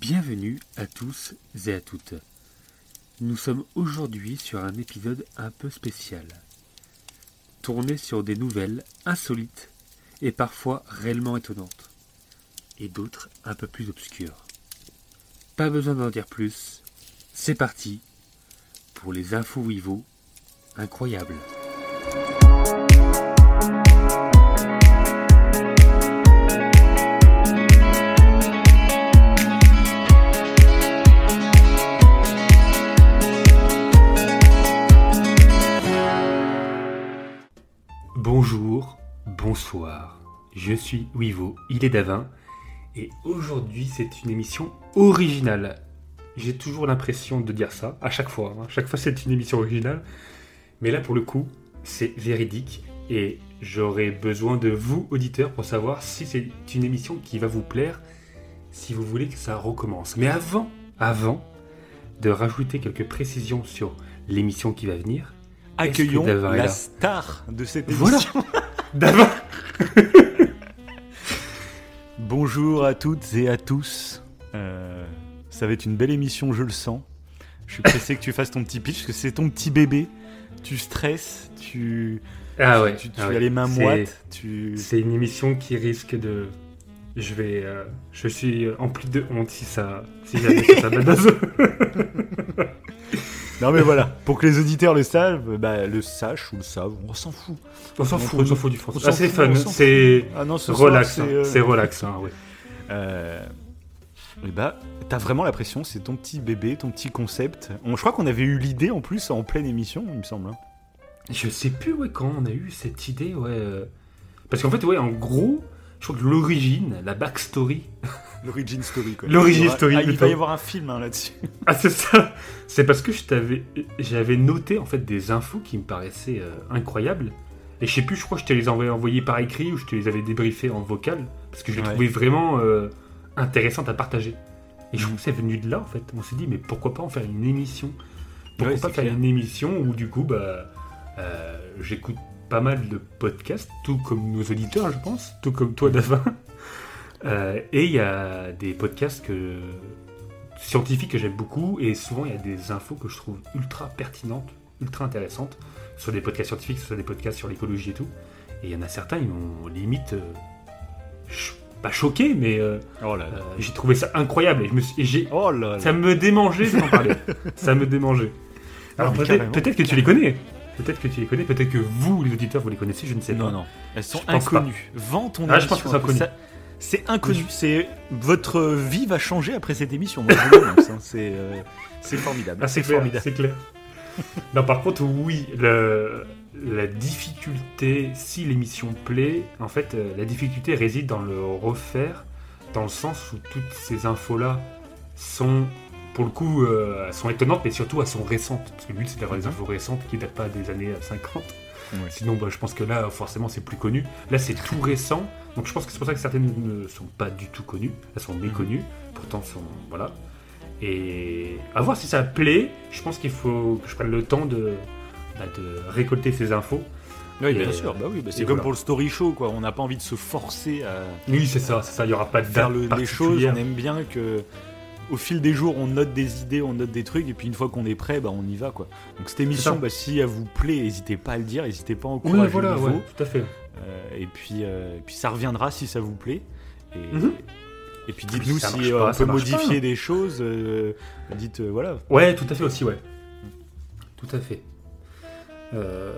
Bienvenue à tous et à toutes. Nous sommes aujourd'hui sur un épisode un peu spécial. Tourné sur des nouvelles insolites et parfois réellement étonnantes. Et d'autres un peu plus obscures. Pas besoin d'en dire plus. C'est parti pour les infos Wivo incroyables. Suis Wivo, il est Davin. Et aujourd'hui, c'est une émission originale. J'ai toujours l'impression de dire ça, à chaque fois. hein. Chaque fois, c'est une émission originale. Mais là, pour le coup, c'est véridique. Et j'aurai besoin de vous, auditeurs, pour savoir si c'est une émission qui va vous plaire, si vous voulez que ça recommence. Mais avant, avant de rajouter quelques précisions sur l'émission qui va venir, Accueillons la star de cette Voilà. émission. Davin Bonjour à toutes et à tous. Euh, ça va être une belle émission, je le sens. Je suis pressé que tu fasses ton petit pitch, parce que c'est ton petit bébé. Tu stresses, tu, Ah ouais, tu, tu ah as ouais. les mains moites. Tu... C'est une émission qui risque de. Je vais. euh, Je suis empli de honte si ça. Si jamais ça. Non mais voilà, pour que les auditeurs le savent, bah, le sachent ou le savent, on s'en fout. On s'en fout, on s'en fout du français. Ah, c'est fun, c'est Ah ce relax, soir, hein, euh, c'est relax, hein, ouais. Euh, et bah, t'as vraiment la pression, c'est ton petit bébé, ton petit concept. On, je crois qu'on avait eu l'idée en plus en pleine émission, il me semble. hein. Je sais plus ouais, quand on a eu cette idée, ouais. euh, Parce qu'en fait, ouais, en gros, je crois que l'origine, la backstory. L'origin story, quoi. L'origin Il y aura- story, Ah, il va y avoir un film hein, là-dessus. Ah, c'est ça C'est parce que. J'avais noté en fait des infos qui me paraissaient euh, incroyables. Et je sais plus, je crois que je te les avais envoyées par écrit ou je te les avais débriefées en vocal. Parce que je les Ouais. trouvais vraiment euh, intéressantes à partager. Et je Mhm. trouve que c'est venu de là en fait. On s'est dit, mais pourquoi pas en faire une émission? Pourquoi Ouais, pas faire clair. une émission où du coup, bah, euh, j'écoute pas mal de podcasts, tout comme nos auditeurs, je pense, tout comme toi, Davin. Euh, et il y a des podcasts que, scientifiques que j'aime beaucoup, et souvent il y a des infos que je trouve ultra pertinentes, ultra intéressantes, sur des podcasts scientifiques, sur des podcasts sur l'écologie et tout. Et il y en a certains, ils m'ont limite, euh, pas choqué, mais euh, Oh là j'ai trouvé ça incroyable. Et je me suis, et j'ai, Oh là ça me démangeait d'en parler. ça me démangeait. Alors peut-être que tu les connais. Peut-être que tu les connais. Peut-être que vous, les auditeurs, vous les connaissez. Je ne sais Non, pas. non, elles sont Je inconnues. Vends ton Ah, je pense que c'est inconnu. Ça- C'est inconnu. C'est votre vie va changer après cette émission. Moi, hein. C'est euh, c'est formidable. Ah, c'est formidable. c'est clair. non, par contre, oui, le- la difficulté, si l'émission plaît, en fait, euh, la difficulté réside dans le refaire, dans le sens où toutes ces infos-là sont, pour le coup, euh, elles sont étonnantes, mais surtout elles sont récentes. Parce que le but, c'est d'avoir des Mhm. infos récentes qui datent pas des années euh, 50. Ouais. Sinon, bah, je pense que là, forcément, c'est plus connu. Là, c'est tout récent. Donc, je pense que c'est pour ça que certaines ne sont pas du tout connues. Elles sont méconnues. Pourtant, sont. Voilà. Et à voir si ça plaît. Je pense qu'il faut que je prenne le temps de, bah, de récolter ces infos. Oui, bien euh, sûr. Bah oui, bah c'est comme voilà. pour le story show, quoi. On n'a pas envie de se forcer à Oui, c'est ça. Ça. Il n'y aura pas de faire le- les choses. On aime bien que, au fil des jours, on note des idées, on note des trucs, et puis une fois qu'on est prêt, bah, on y va, quoi. Donc cette émission, bah, si elle vous plaît, n'hésitez pas à le dire, n'hésitez pas à encourager Oui, voilà, ouais, tout à fait. Euh, et puis, euh, et puis ça reviendra si ça vous plaît. Et, Mhm. et puis dites-nous si euh, pas, on peut modifier pas. des choses. euh, dites euh, voilà. Ouais, tout à fait aussi, ouais. Tout à fait. Euh,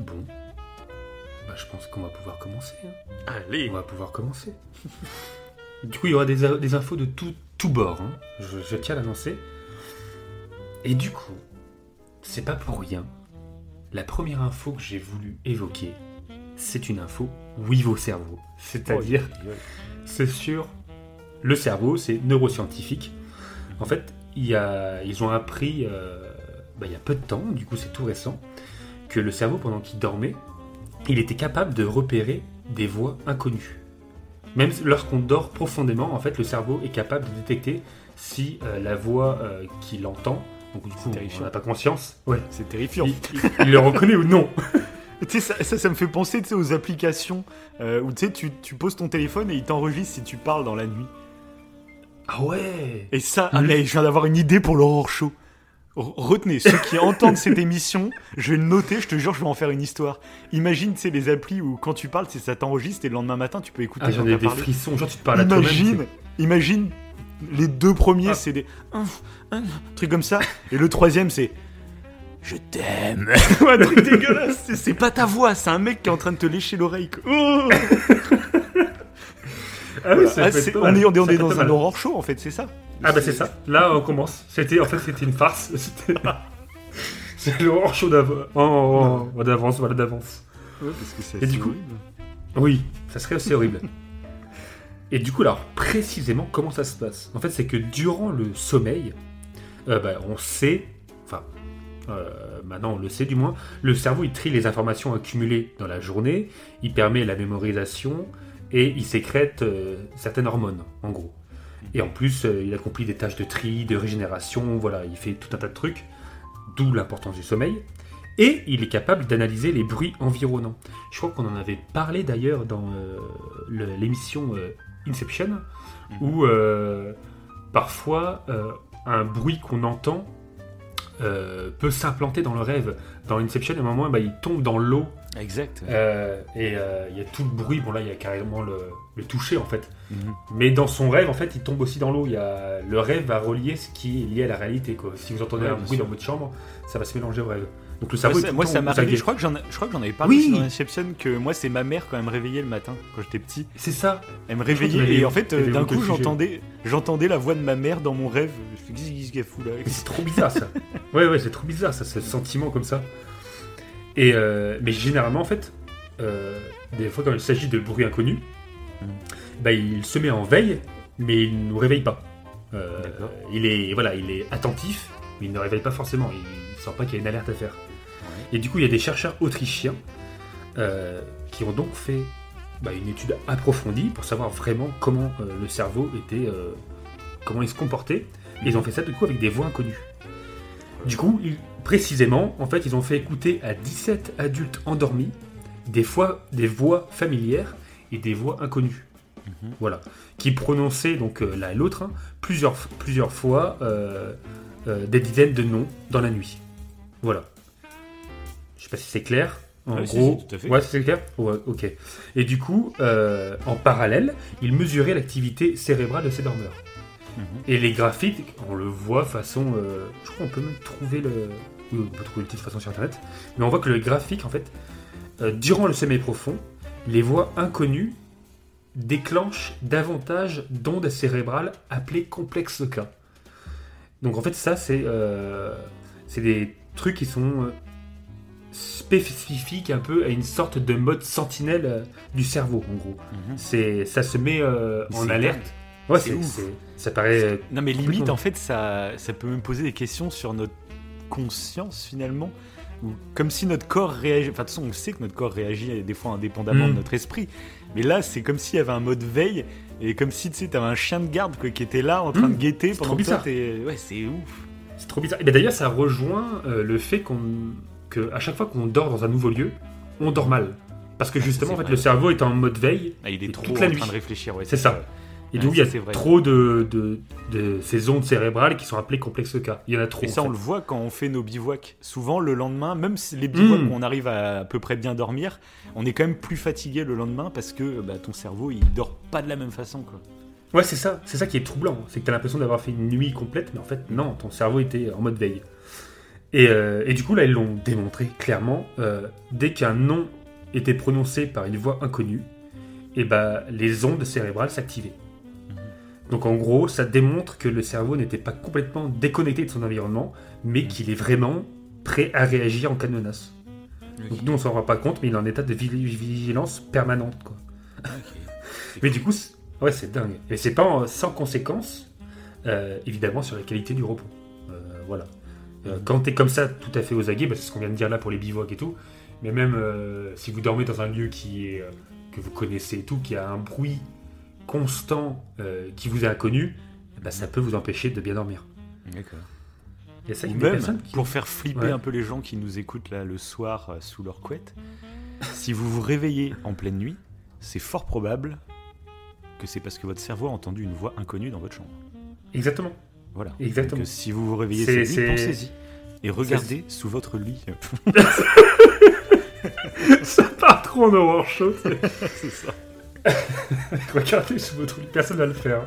Bon. Bah, je pense qu'on va pouvoir commencer. hein. Allez. On va pouvoir commencer. du coup, il y aura des, des infos de tout, tout bord. hein. Je, je tiens à l'annoncer. Et du coup, c'est pas pour rien. La première info que j'ai voulu évoquer, c'est une info Wivo cerveau. C'est-à-dire, c'est sur le cerveau, c'est neuroscientifique. En fait, il y a, ils ont appris, euh, bah, il y a peu de temps, du coup c'est tout récent, que le cerveau, pendant qu'il dormait, il était capable de repérer des voix inconnues. Même lorsqu'on dort profondément, en fait, le cerveau est capable de détecter si euh, la voix euh, qu'il entend, donc du coup terrifiant. on n'a pas conscience, ouais, C'est terrifiant. il, il- il le reconnaît ou non. Tu sais, ça, ça, ça me fait penser aux applications euh, où tu sais, tu, poses ton téléphone et il t'enregistre si tu parles dans la nuit. Ah ouais Et ça, ah, mais je viens d'avoir une idée pour l'Aurore Show. Retenez, ceux qui entendent cette émission, je vais le noter, je te jure, je vais en faire une histoire. Imagine, tu sais, les applis où quand tu parles, c'est ça t'enregistre et le lendemain matin, tu peux écouter Ah, j'en ai des parlé. frissons, genre tu te parles à toi-même. Imagine, c'est- imagine, les deux premiers, Ah. c'est des... un, un, truc comme ça, et le troisième, c'est... Je t'aime. Un truc dégueulasse. C'est- C'est pas ta voix, c'est un mec qui est en train de te lécher l'oreille. Oh Ah oui, ça Ah, on est, on est- on est dans un horror show en fait, c'est ça. Ah bah c'est ça. Là on commence. C'était en fait c'était une farce. C'est le show d'av- en- en- d'avance, voilà d'avance. Ouais, parce que c'est Et du coup- horrible. Oui, ça serait assez horrible. Et du coup alors précisément comment ça se passe? En fait c'est que durant le sommeil, euh, bah, on sait, enfin euh, maintenant on le sait du moins, le cerveau il trie les informations accumulées dans la journée, il permet la mémorisation et il sécrète euh, certaines hormones en gros. Et en plus, euh, il accomplit des tâches de tri, de régénération, voilà, il fait tout un tas de trucs, d'où l'importance du sommeil. Et il est capable d'analyser les bruits environnants. Je crois qu'on en avait parlé d'ailleurs dans euh, l'émission Inception, où euh, parfois un bruit qu'on entend peut s'implanter dans le rêve. Dans Inception, à un moment, bah, il tombe dans l'eau Exact. euh, et euh, il y a tout le bruit. Bon, là, il y a carrément le, le toucher en fait. Mhm. Mais dans son rêve, en fait, il tombe aussi dans l'eau. A... Le rêve va relier ce qui est lié à la réalité. Quoi. Si vous entendez Ouais, un bruit sûr. dans votre chambre, ça va se mélanger au rêve. Donc le Moi, cerveau est moi, le ça m'est arrivé. Je crois que j'en, avais parlé Oui. dans Inception que moi, c'est ma mère quand elle me réveillait le matin quand j'étais petit. C'est ça. Elle me réveillait et en fait, euh, d'un coup, j'entendais, j'entendais la voix de ma mère dans mon rêve. Je fout là? Mais c'est trop bizarre ça. ouais, ouais, c'est trop bizarre ça, ce sentiment comme ça. Et euh, mais généralement, en fait, euh, des fois quand il s'agit de bruits inconnus, Mhm. bah, il se met en veille, mais il ne nous réveille pas. Euh, il est voilà, il est attentif, mais il ne réveille pas forcément. Il ne sent pas qu'il y a une alerte à faire. Et du coup, il y a des chercheurs autrichiens qui ont donc fait bah, une étude approfondie pour savoir vraiment comment le cerveau était, comment il se comportait. Et ils ont fait ça du coup avec des voix inconnues. Du coup, ils- précisément, en fait, ils ont fait écouter à 17 adultes endormis des fois des voix familières et des voix inconnues. Mhm. Voilà, qui prononçaient donc euh, l'un et l'autre hein, plusieurs, plusieurs fois euh, euh, des dizaines de noms dans la nuit. Voilà. Je sais pas si c'est clair. En si, gros, si, tout à fait. ouais, c'est clair. Ouais, ok. Et du coup, en parallèle, ils mesuraient l'activité cérébrale de ces dormeurs. Mhm. Et les graphiques, on le voit façon. je crois qu'on peut même trouver le. Oui, on peut trouver le titre de façon sur internet. Mais on voit que le graphique, en fait, euh, durant le sommeil profond, les voix inconnues déclenchent davantage d'ondes cérébrales appelées complexes K. Donc en fait, ça, c'est euh, des trucs qui sont euh, spécifiques un peu à une sorte de mode sentinelle euh, du cerveau, en gros. Mhm. C'est ça se met euh, en alerte. Ouais, C'est c'est ouf. c'est- ça paraît Non, mais limite, en fait, ça, ça peut me poser des questions sur notre conscience finalement. Ou comme si notre corps réagit. Enfin, de toute façon, on sait que notre corps réagit des fois indépendamment Mm. de notre esprit. Mais là, c'est comme s'il y avait un mode veille et comme si tu sais, t'avais un chien de garde quoi, qui était là en train Mm. de guetter C'est pendant trop bizarre. t'es- Ouais, c'est ouf. C'est trop bizarre. Et ben d'ailleurs, ça rejoint euh, le fait qu'on, que à chaque fois qu'on dort dans un nouveau lieu, on dort mal. Parce que justement, c'est en fait, vrai. le cerveau est en mode veille. Ah, il est trop toute en la train nuit. de réfléchir. Ouais, C'est ça. Et donc, il y a vrai. trop de, de, de ces ondes cérébrales qui sont appelées complexes K. Il y en a trop. Et ça, en on le voit quand on fait nos bivouacs. Souvent, le lendemain, même si les bivouacs Mm. où on arrive à à peu près bien dormir, on est quand même plus fatigué le lendemain parce que bah, ton cerveau, il dort pas de la même façon. Quoi. Ouais, c'est ça. C'est ça qui est troublant. C'est que tu as l'impression d'avoir fait une nuit complète, mais en fait, non, ton cerveau était en mode veille. Et, euh, et du coup, là, ils l'ont démontré clairement. euh, dès qu'un nom était prononcé par une voix inconnue, et bah, les ondes cérébrales s'activaient. Donc en gros, ça démontre que le cerveau n'était pas complètement déconnecté de son environnement, mais qu'il est vraiment prêt à réagir en cas de menace. Donc nous, on s'en rend pas compte, mais il est en état de vi- vigilance permanente. Quoi. Mais du coup, c'est- ouais, c'est dingue. Et c'est pas sans conséquence, euh, évidemment, sur la qualité du repos. Euh, voilà. Euh, quand t'es comme ça, tout à fait aux aguets, bah, c'est ce qu'on vient de dire là pour les bivouacs et tout. Mais même euh, si vous dormez dans un lieu qui est, euh, que vous connaissez et tout, qui a un bruit constant euh, qui vous est inconnu, bah, ça peut vous empêcher de bien dormir. D'accord. Il y a ça, Ou a même, qui- pour faire flipper Ouais. un peu les gens qui nous écoutent là le soir euh, sous leur couette, si vous vous réveillez en pleine nuit, c'est fort probable que c'est parce que votre cerveau a entendu une voix inconnue dans votre chambre. Exactement. Voilà. Exactement. Donc, si vous vous réveillez cette nuit, pensez-y. Et regardez sous votre lit. ça part trop en c'est- C'est ça. Regardez sous votre lit, personne va le faire.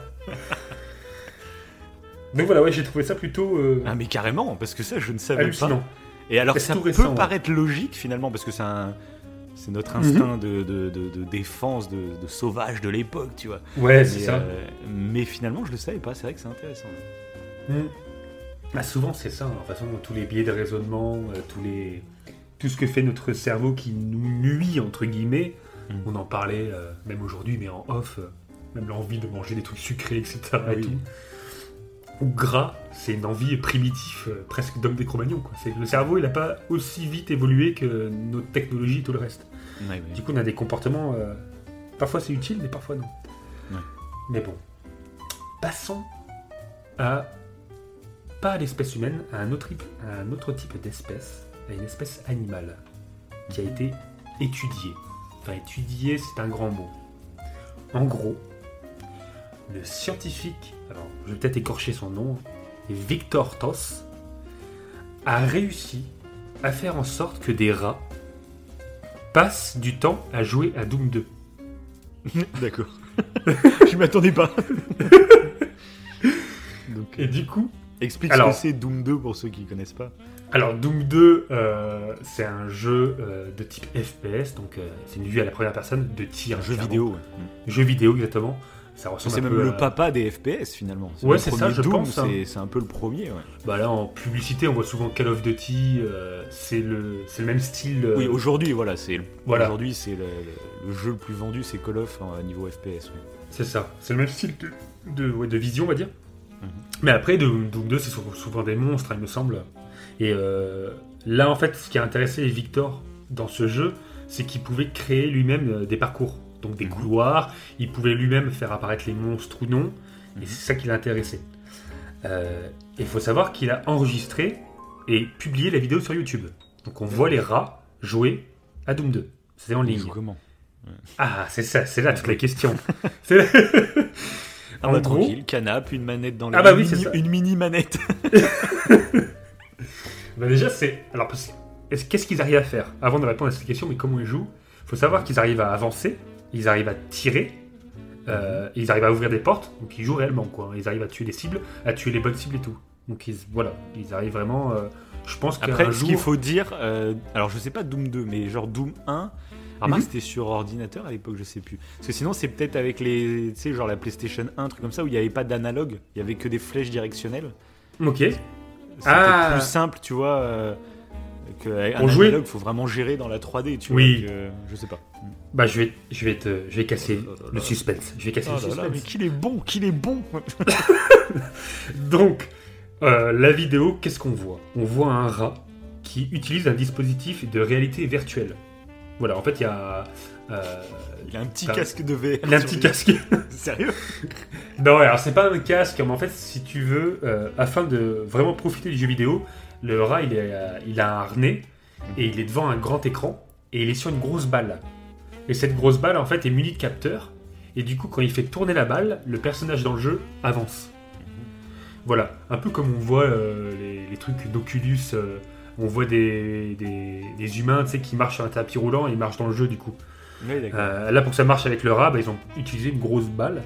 Donc voilà, ouais, j'ai trouvé ça plutôt euh, Ah mais carrément, parce que ça je ne savais hallucinant. pas. Et alors C'est ça tout peut récent, ouais. paraître logique finalement, parce que c'est un... C'est notre Mhm. instinct de, de- de- de défense, de, de sauvage de l'époque, tu vois. Ouais, c'est mais, ça. euh, mais finalement, je le savais pas, c'est vrai que c'est intéressant. Mm. Bah, souvent, c'est ça. hein. De toute façon, tous les biais de raisonnement, euh, tous les... tout ce que fait notre cerveau qui nous nuit, entre guillemets, On en parlait euh, même aujourd'hui, mais en off, euh, même l'envie de manger des trucs sucrés, etc. et tout. Ou gras, c'est une envie primitive, euh, presque d'homme des Cro-Magnons. Le cerveau, il n'a pas aussi vite évolué que notre technologie et tout le reste. Ouais. Du coup, on a des comportements. parfois c'est utile, mais parfois non. Ouais. Mais bon. Passons à. Pas à l'espèce humaine, à un autre, type- à un autre type d'espèce, à une espèce animale, qui a été étudiée. Enfin, étudiée, c'est un grand mot. En gros, le scientifique, alors je vais peut-être écorcher son nom, Victor Toss, a réussi à faire en sorte que des rats passe du temps à jouer à Doom 2. D'accord. je m'attendais pas. Donc, Et du coup, explique alors- ce que c'est Doom 2 pour ceux qui connaissent pas. Alors Doom 2, euh, c'est un jeu euh, de type FPS, donc euh, c'est une vue à la première personne de tir. Un jeu clairement. vidéo. ouais. Jeu vidéo, exactement. Ça ressemble C'est un même le papa des FPS finalement. Ouais, c'est ça, je Doom, pense, hein. C'est un peu le premier. Ouais. Bah là, en publicité, on voit souvent Call of Duty. c'est le, c'est le même style. Oui, aujourd'hui, voilà, c'est le- Voilà. aujourd'hui c'est le, jeu le plus vendu, c'est Call of hein, à niveau FPS. ouais. C'est ça. C'est le même style de, de, ouais, de vision, on va dire. Mhm. Mais après, Doom, Doom 2, c'est souvent, souvent des monstres, il me semble. Et euh, là, en fait, ce qui a intéressé Victor dans ce jeu, c'est qu'il pouvait créer lui-même euh, des parcours. Donc des Mhm. couloirs, il pouvait lui-même faire apparaître les monstres ou non. Et Mhm. c'est ça qui l'a intéressé. Euh, Il faut savoir qu'il a enregistré et publié la vidéo sur YouTube. Donc on voit les rats jouer à Doom 2. C'est en ligne. joue comment Ah, c'est ça, c'est là toute la question. C'est- Ah bah gros- tranquille, canap, une manette dans les Ah bah oui, une mini- une mini manette. Bah déjà, c'est. Alors, qu'est-ce qu'ils arrivent à faire? Avant de répondre à cette question, mais comment ils jouent? Il faut savoir qu'ils arrivent à avancer, ils arrivent à tirer, euh, ils arrivent à ouvrir des portes, donc ils jouent réellement, quoi. Ils arrivent à tuer des cibles, à tuer les bonnes cibles et tout. Donc, ils, voilà, ils arrivent vraiment. euh, je pense qu'un Après, ce jour. qu'il faut dire, euh, alors je sais pas Doom 2, mais genre Doom 1. Alors, Mhm. c'était sur ordinateur à l'époque, je sais plus. Parce que sinon, c'est peut-être avec les. Tu sais, genre la PlayStation 1, un truc comme ça, où il n'y avait pas d'analogue, il y avait que des flèches directionnelles. Ok. C'était Ah. plus simple, tu vois. Euh, que un Pour jouer analogue, faut vraiment gérer dans la 3D, tu Oui. vois. que- je sais pas. Bah, je vais, je vais te, je vais casser Oh là là le suspense. Je vais casser Oh le là là, suspense. mais qu'il est bon, qu'il est bon Donc, euh, la vidéo, qu'est-ce qu'on voit? On voit un rat qui utilise un dispositif de réalité virtuelle. Voilà, en fait, il y a. euh, Il a un petit casque de VR. il a un petit casque. Sérieux? Non, alors c'est pas un casque, mais en fait, si tu veux, euh, afin de vraiment profiter du jeu vidéo, le rat, il, est, euh, il a un harnais et il est devant un grand écran et il est sur une grosse balle. Et cette grosse balle, en fait, est munie de capteurs. Et du coup, quand il fait tourner la balle, le personnage dans le jeu avance. Voilà, un peu comme on voit euh, les, les trucs d'Oculus. on voit des, des, des humains tu sais, qui marchent sur un tapis roulant et ils marchent dans le jeu du coup. Oui. Euh, là, pour que ça marche avec le rat, bah, ils ont utilisé une grosse balle.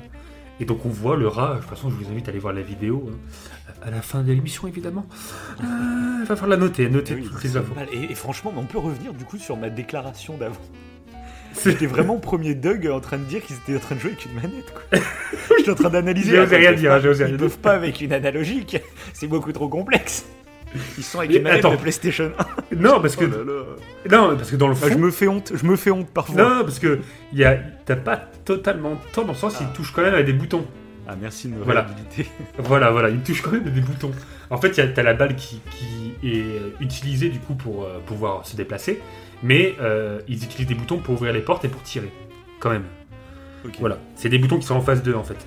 Et donc, on voit le rat. De toute façon, je vous invite à aller voir la vidéo. hein. À la fin de l'émission, évidemment. Euh, Il va falloir la noter, noter Oui, toutes les infos. Et, et franchement, on peut revenir du coup sur ma déclaration d'avant. J'étais vraiment premier Doug en train de dire qu'ils étaient en train de jouer avec une manette. Quoi. J'étais en train d'analyser. J'ai osé rien dire, j'ai osé Ils rien peuvent pas avec une analogique. C'est beaucoup trop complexe. Ils sont avec Mais une manette attends. de PlayStation 1. Non, parce que, Oh là là. non, parce que dans le fond. Ah, je me fais honte. Je me fais honte parfois. Non, parce que y a... t'as pas totalement tort dans le sens, il Ah. touche quand même avec des boutons. Ah merci de me Voilà. réhabiliter. Voilà, voilà, il touche quand même avec des boutons. En fait, y a- t'as la balle qui, qui est euh, utilisée du coup pour euh, pouvoir se déplacer, mais euh, ils utilisent des boutons pour ouvrir les portes et pour tirer, quand même. Voilà, c'est des boutons qui sont en face d'eux en fait.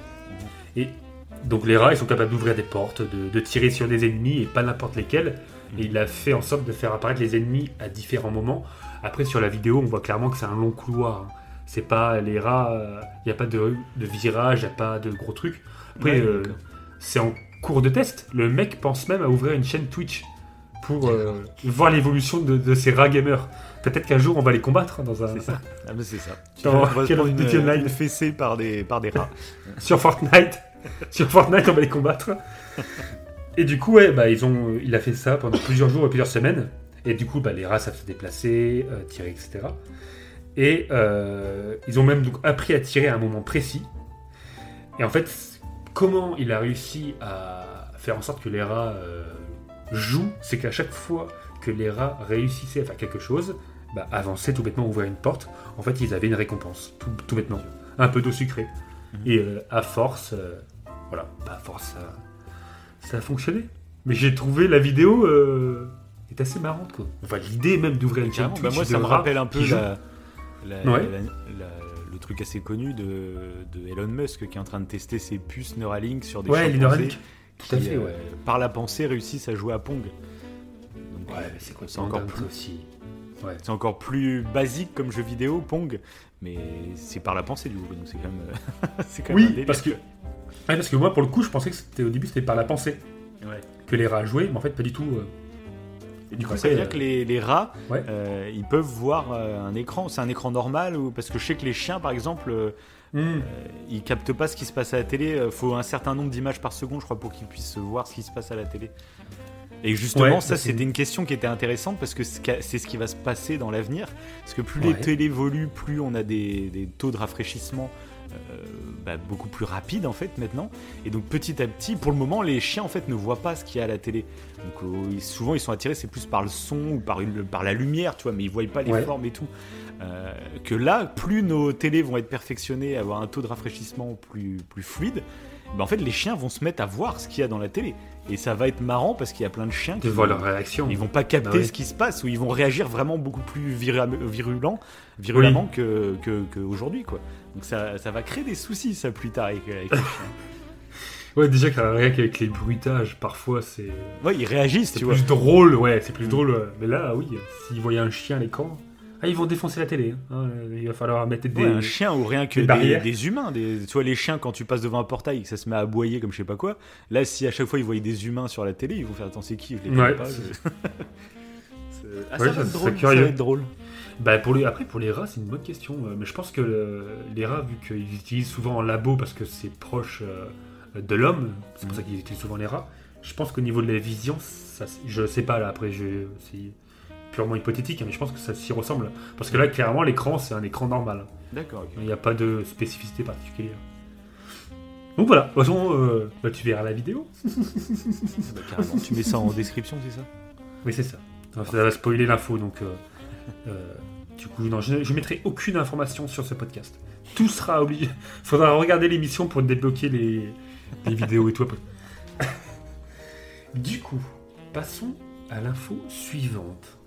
Et donc les rats, ils sont capables d'ouvrir des portes, de, de tirer sur des ennemis et pas n'importe lesquels. Et il a fait en sorte de faire apparaître les ennemis à différents moments. Après, sur la vidéo, on voit clairement que c'est un long couloir. hein. C'est pas les rats, il n'y a pas de, de virage, il n'y a pas de gros trucs. Après, Ouais, euh, c'est en cours de test. Le mec pense même à ouvrir une chaîne Twitch pour euh, voir l'évolution de, de ces rats gamers. Peut-être qu'un jour on va les combattre dans un C'est ça. Ah, mais c'est ça. Tu Dans une, Online. une fessée par des, par des rats. sur Fortnite. sur Fortnite, on va les combattre. Et du coup, ouais, bah, ils ont, il a fait ça pendant plusieurs jours et plusieurs semaines. Et du coup, bah, les rats savent se déplacer, euh, tirer, etc. Et euh, ils ont même donc appris à tirer à un moment précis. Et en fait, comment il a réussi à faire en sorte que les rats euh, jouent, c'est qu'à chaque fois que les rats réussissaient à faire quelque chose, bah, avancer tout bêtement, ouvrir une porte, en fait, ils avaient une récompense, tout, tout bêtement. Un peu d'eau sucrée. Et euh, à force, euh, voilà, bah, force, ça, ça a fonctionné. Mais j'ai trouvé la vidéo euh, est assez marrante, quoi. Enfin, l'idée même d'ouvrir une chaîne Carrément. Bah, Twitch moi, ça me rappelle un peu qui jouent. la, la- Ouais. la- la- le truc assez connu de, de Elon Musk qui est en train de tester ses puces Neuralink sur des Ouais, les Neuralink. Tout à qui, fait, euh, par la pensée, réussissent à jouer à Pong. Donc, Ouais, euh, c'est quoi c'est encore plus- aussi. Ouais. C'est encore plus basique comme jeu vidéo, Pong, mais c'est par la pensée du coup, donc c'est quand même, c'est quand même un Oui, parce que. Ouais, parce que moi, pour le coup, je pensais que c'était au début, c'était par la pensée Ouais. que les rats jouaient, mais en fait, pas du tout. euh. Et Du coup, ça veut dire que les, les rats, Ouais. euh, ils peuvent voir euh, un écran. C'est un écran normal ou parce que je sais que les chiens, par exemple, euh, euh, ils captent pas ce qui se passe à la télé. Il faut un certain nombre d'images par seconde, je crois, pour qu'ils puissent voir ce qui se passe à la télé. Et justement, Ouais, ça, c'était une question qui était intéressante parce que c'est ce qui va se passer dans l'avenir. Parce que plus les télés évoluent, plus on a des, des taux de rafraîchissement euh, bah, beaucoup plus rapides en fait maintenant. Et donc petit à petit, pour le moment, les chiens en fait ne voient pas ce qu'il y a à la télé. Donc euh, souvent ils sont attirés, c'est plus par le son ou par, une- par la lumière, tu vois, mais ils voient pas les Ouais. formes et tout. Euh, que là, plus nos télés vont être perfectionnées, avoir un taux de rafraîchissement plus, plus fluide, ben en fait les chiens vont se mettre à voir ce qu'il y a dans la télé. Et ça va être marrant parce qu'il y a plein de chiens qui leur réaction. ils vont pas capter oui. ce qui se passe ou ils vont réagir vraiment beaucoup plus virulent, virulemment que, que, que aujourd'hui quoi. Donc ça, ça va créer des soucis ça plus tard avec, avec les chiens. Ouais, déjà, que rien qu'avec les bruitages, parfois, c'est. Ouais, ils réagissent, C'est tu vois. plus drôle, ouais, c'est plus drôle. euh, Mais là, oui, s'ils voyaient un chien à l'écran, ah, ils vont défoncer la télé. hein. Euh, Il va falloir mettre des. Ouais, un chien ou rien que des des, barrières. des humains. Des, tu vois, les chiens, quand tu passes devant un portail et que ça se met à aboyer comme je sais pas quoi, là, si à chaque fois ils voyaient des humains sur la télé, ils vont faire Attends, c'est qui? Je les connais Ouais, pas. ah, Ouais, ça, ça va être drôle, ça va être drôle. Bah pour les... Après, pour les rats, c'est une bonne question. euh, Mais je pense que le- les rats, vu qu'ils utilisent souvent en labo parce que c'est proche euh, de l'homme, c'est pour Mhm. ça qu'ils utilisent souvent les rats, je pense qu'au niveau de la vision, ça, je sais pas là, après, je... purement hypothétique, mais je pense que ça s'y ressemble. Parce que là, clairement, l'écran, c'est un écran normal. D'accord. Il n'y a pas de spécificité particulière. Donc voilà, de toute façon, euh, bah, tu verras la vidéo. Bah, carrément. tu mets ça en description, c'est ça? Oui, c'est ça. Ça va spoiler l'info, donc euh, euh, du coup, non, je, je mettrai aucune information sur ce podcast. Tout sera obligé. Faudra regarder l'émission pour débloquer les, les vidéos et tout après. du coup, passons à l'info suivante.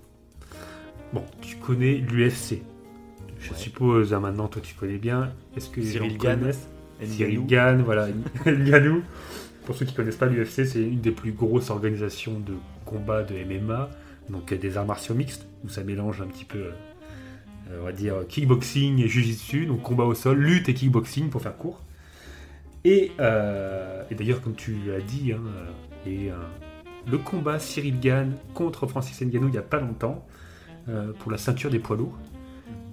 Bon, tu connais l'UFC. Je Ouais. suppose, hein, maintenant, toi, tu connais bien. Est-ce que Cyril Gann. Cyril. Gann, voilà, Ngannou. Pour ceux qui connaissent pas l'UFC, c'est une des plus grosses organisations de combat de MMA, donc des arts martiaux mixtes, où ça mélange un petit peu, euh, on va dire, kickboxing et jujitsu, donc combat au sol, lutte et kickboxing pour faire court. Et, euh, et d'ailleurs, comme tu l'as dit, hein, et, euh, le combat Cyril Gann contre Francis Ngannou il n'y a pas longtemps, euh, pour la ceinture des poids lourds.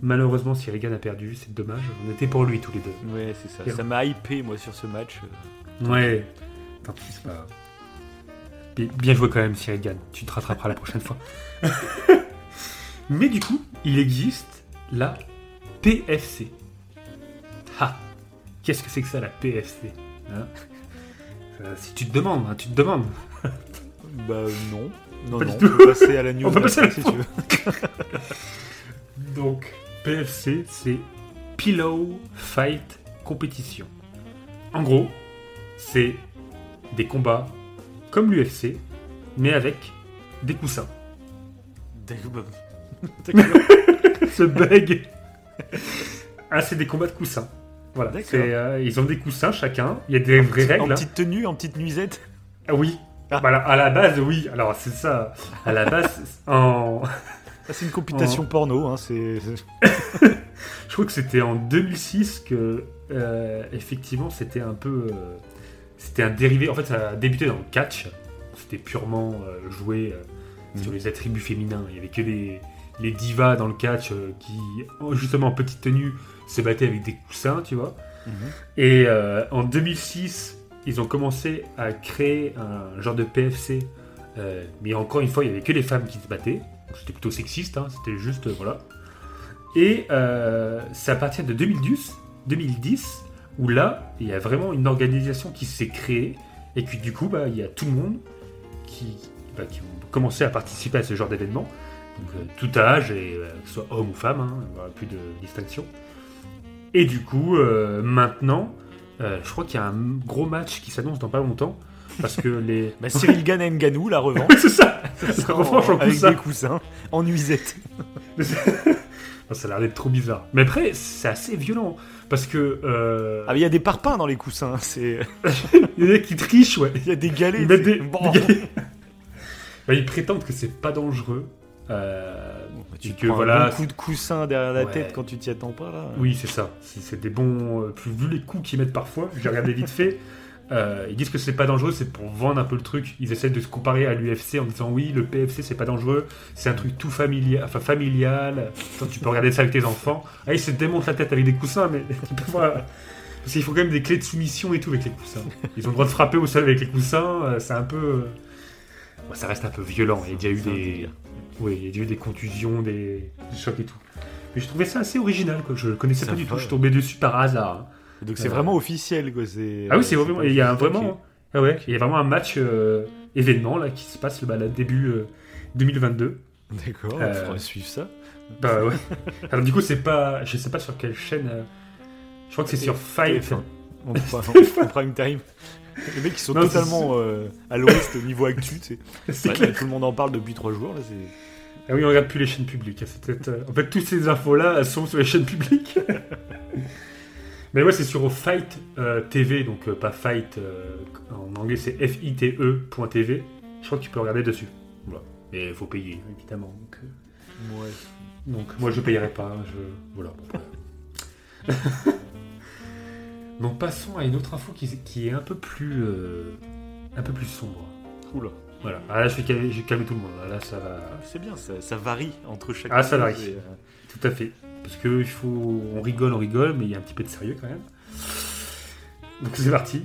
Malheureusement, Cyril Gann a perdu, c'est dommage. On était pour lui tous les deux. Ouais, c'est ça. Et- Ça m'a hypé, moi, sur ce match. euh. Ouais. Tant pis, c'est pas. Bien, joué quand même, Cyril Gann. Tu te rattraperas la prochaine fois. Mais du coup, il existe la PFC. Ah Qu'est-ce que c'est que ça, la PFC hein? Euh, Si tu te demandes, hein, tu te demandes. Bah non. Non, Pas non, du on tout. peut passer à la news On peut passer à la si tu veux. Donc, PFC, c'est Pillow Fight Competition. En gros, c'est des combats comme l'UFC, mais avec des coussins. D'accord. Ce bug Ah, c'est des combats de coussins. Voilà. C'est, euh, ils ont des coussins chacun. Il y a des vraies En règles. hein. petite tenue, en petite nuisette. Ah oui. Ah. À la base, oui. Alors, c'est ça. À la base, en... C'est une computation porno, hein, c'est... je crois que c'était en 2006 que, euh, effectivement, c'était un peu. euh, c'était un dérivé. En fait, ça a débuté dans le catch. C'était purement euh, joué euh, sur Mhm. les attributs féminins. Il y avait que les, les divas dans le catch qui, justement en petite tenue, se battaient avec des coussins, tu vois. Mhm. Et en 2006, ils ont commencé à créer un genre de PFC. euh, mais encore une fois, il n'y avait que les femmes qui se battaient. C'était plutôt sexiste, hein, c'était juste. euh, voilà. Et euh, c'est à partir de 2010, 2010 où là, il y a vraiment une organisation qui s'est créée. Et puis du coup, bah, il y a tout le monde qui, bah, qui commencé à participer à ce genre d'événement. Tout âge, et, que ce soit homme ou femme, hein, plus de distinction. Et du coup, maintenant, euh, je crois qu'il y a un gros match qui s'annonce dans pas longtemps. Parce que les. Bah, Cyril Gann Nganou, la revanche. c'est ça La revanche en avec des coussins, en nuisette. Ça a l'air d'être trop bizarre. Mais après, c'est assez violent. Parce que. euh, Ah, mais il y a des parpaings dans les coussins. C'est, Il y en a qui trichent, ouais. il y a des galets. Ils, c'est- des- Bon. des galets. Bah, ils prétendent que c'est pas dangereux. Euh, Tu que prends voilà. un bon coup de coussin derrière la Ouais. tête quand tu t'y attends pas là. Oui, c'est ça. C'est des bons. euh, puis vu les coups qu'ils mettent parfois, j'ai regardé vite fait. euh, ils disent que c'est pas dangereux, c'est pour vendre un peu le truc. Ils essaient de se comparer à l'UFC en disant oui, le PFC c'est pas dangereux, c'est un truc tout familial, enfin familial. Attends, tu peux regarder ça avec tes enfants. Ah, ils se démontent la tête avec des coussins, mais tu peux voir. Parce qu'il faut quand même des clés de soumission et tout avec les coussins. Ils ont le droit de frapper au sol avec les coussins. euh, C'est un peu. ça reste un peu violent. Il y a déjà eu des. Oui, il y a eu des contusions, des, des chocs et tout. Mais je trouvais ça assez original, quoi. Je le connaissais Ça pas du tout. Je suis tombé dessus par hasard. Donc c'est Euh, vraiment officiel quoi. C'est, Ah oui, c'est vraiment. Il y a vraiment. Ah ouais, il y a vraiment un match euh, événement là qui se passe bah, là, début euh, 2022. ok. D'accord, Euh, il faudra suivre ça. Bah ouais. Alors du coup, c'est pas. Je sais pas sur quelle chaîne. Je crois que c'est sur Fight. TF1. On prend, on prime time. Les mecs qui sont Non, totalement euh, à l'ouest au niveau actu. tu sais. C'est Ouais, tout le monde en parle depuis trois jours. Là. Ah oui, on regarde plus les chaînes publiques. Peut-être, euh, En fait, toutes ces infos-là, elles sont sur les chaînes publiques. Mais ouais, c'est sur Fight euh, TV, donc euh, pas Fight, euh, en anglais c'est F-I-T-E.tv. Je crois que tu peux regarder dessus. Voilà. Mais il faut payer, évidemment. Donc, Ouais. donc moi je payerai pas. Je... Voilà. bon, voilà. donc passons à une autre info qui, qui est un peu plus, euh, un peu plus sombre. Oula. Voilà. Ah, là, je vais calmer, je vais calmer tout le monde. Là, ça va. C'est bien, ça, ça varie entre chaque Ah, ça varie. et, euh, Tout à fait. Parce que il faut, on rigole, on rigole, mais il y a un petit peu de sérieux quand même. Donc c'est parti.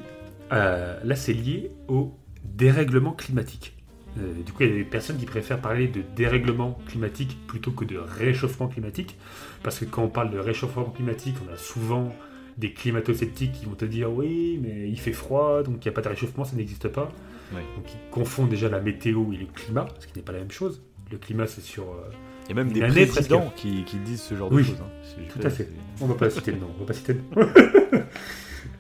Euh, là, c'est lié au dérèglement climatique. Euh, du coup, il y a des personnes qui préfèrent parler de dérèglement climatique plutôt que de réchauffement climatique. Parce que quand on parle de réchauffement climatique, on a souvent des climato-sceptiques qui vont te dire oui, mais il fait froid, donc il n'y a pas de réchauffement, ça n'existe pas. Ouais. Donc ils confondent déjà la météo et le climat, ce qui n'est pas la même chose. Le climat, c'est sur euh, Il y a même des présidents qui, qui disent ce genre Oui, de choses. hein. Tout à fait. On va pas citer le nom, on va pas citer le nom.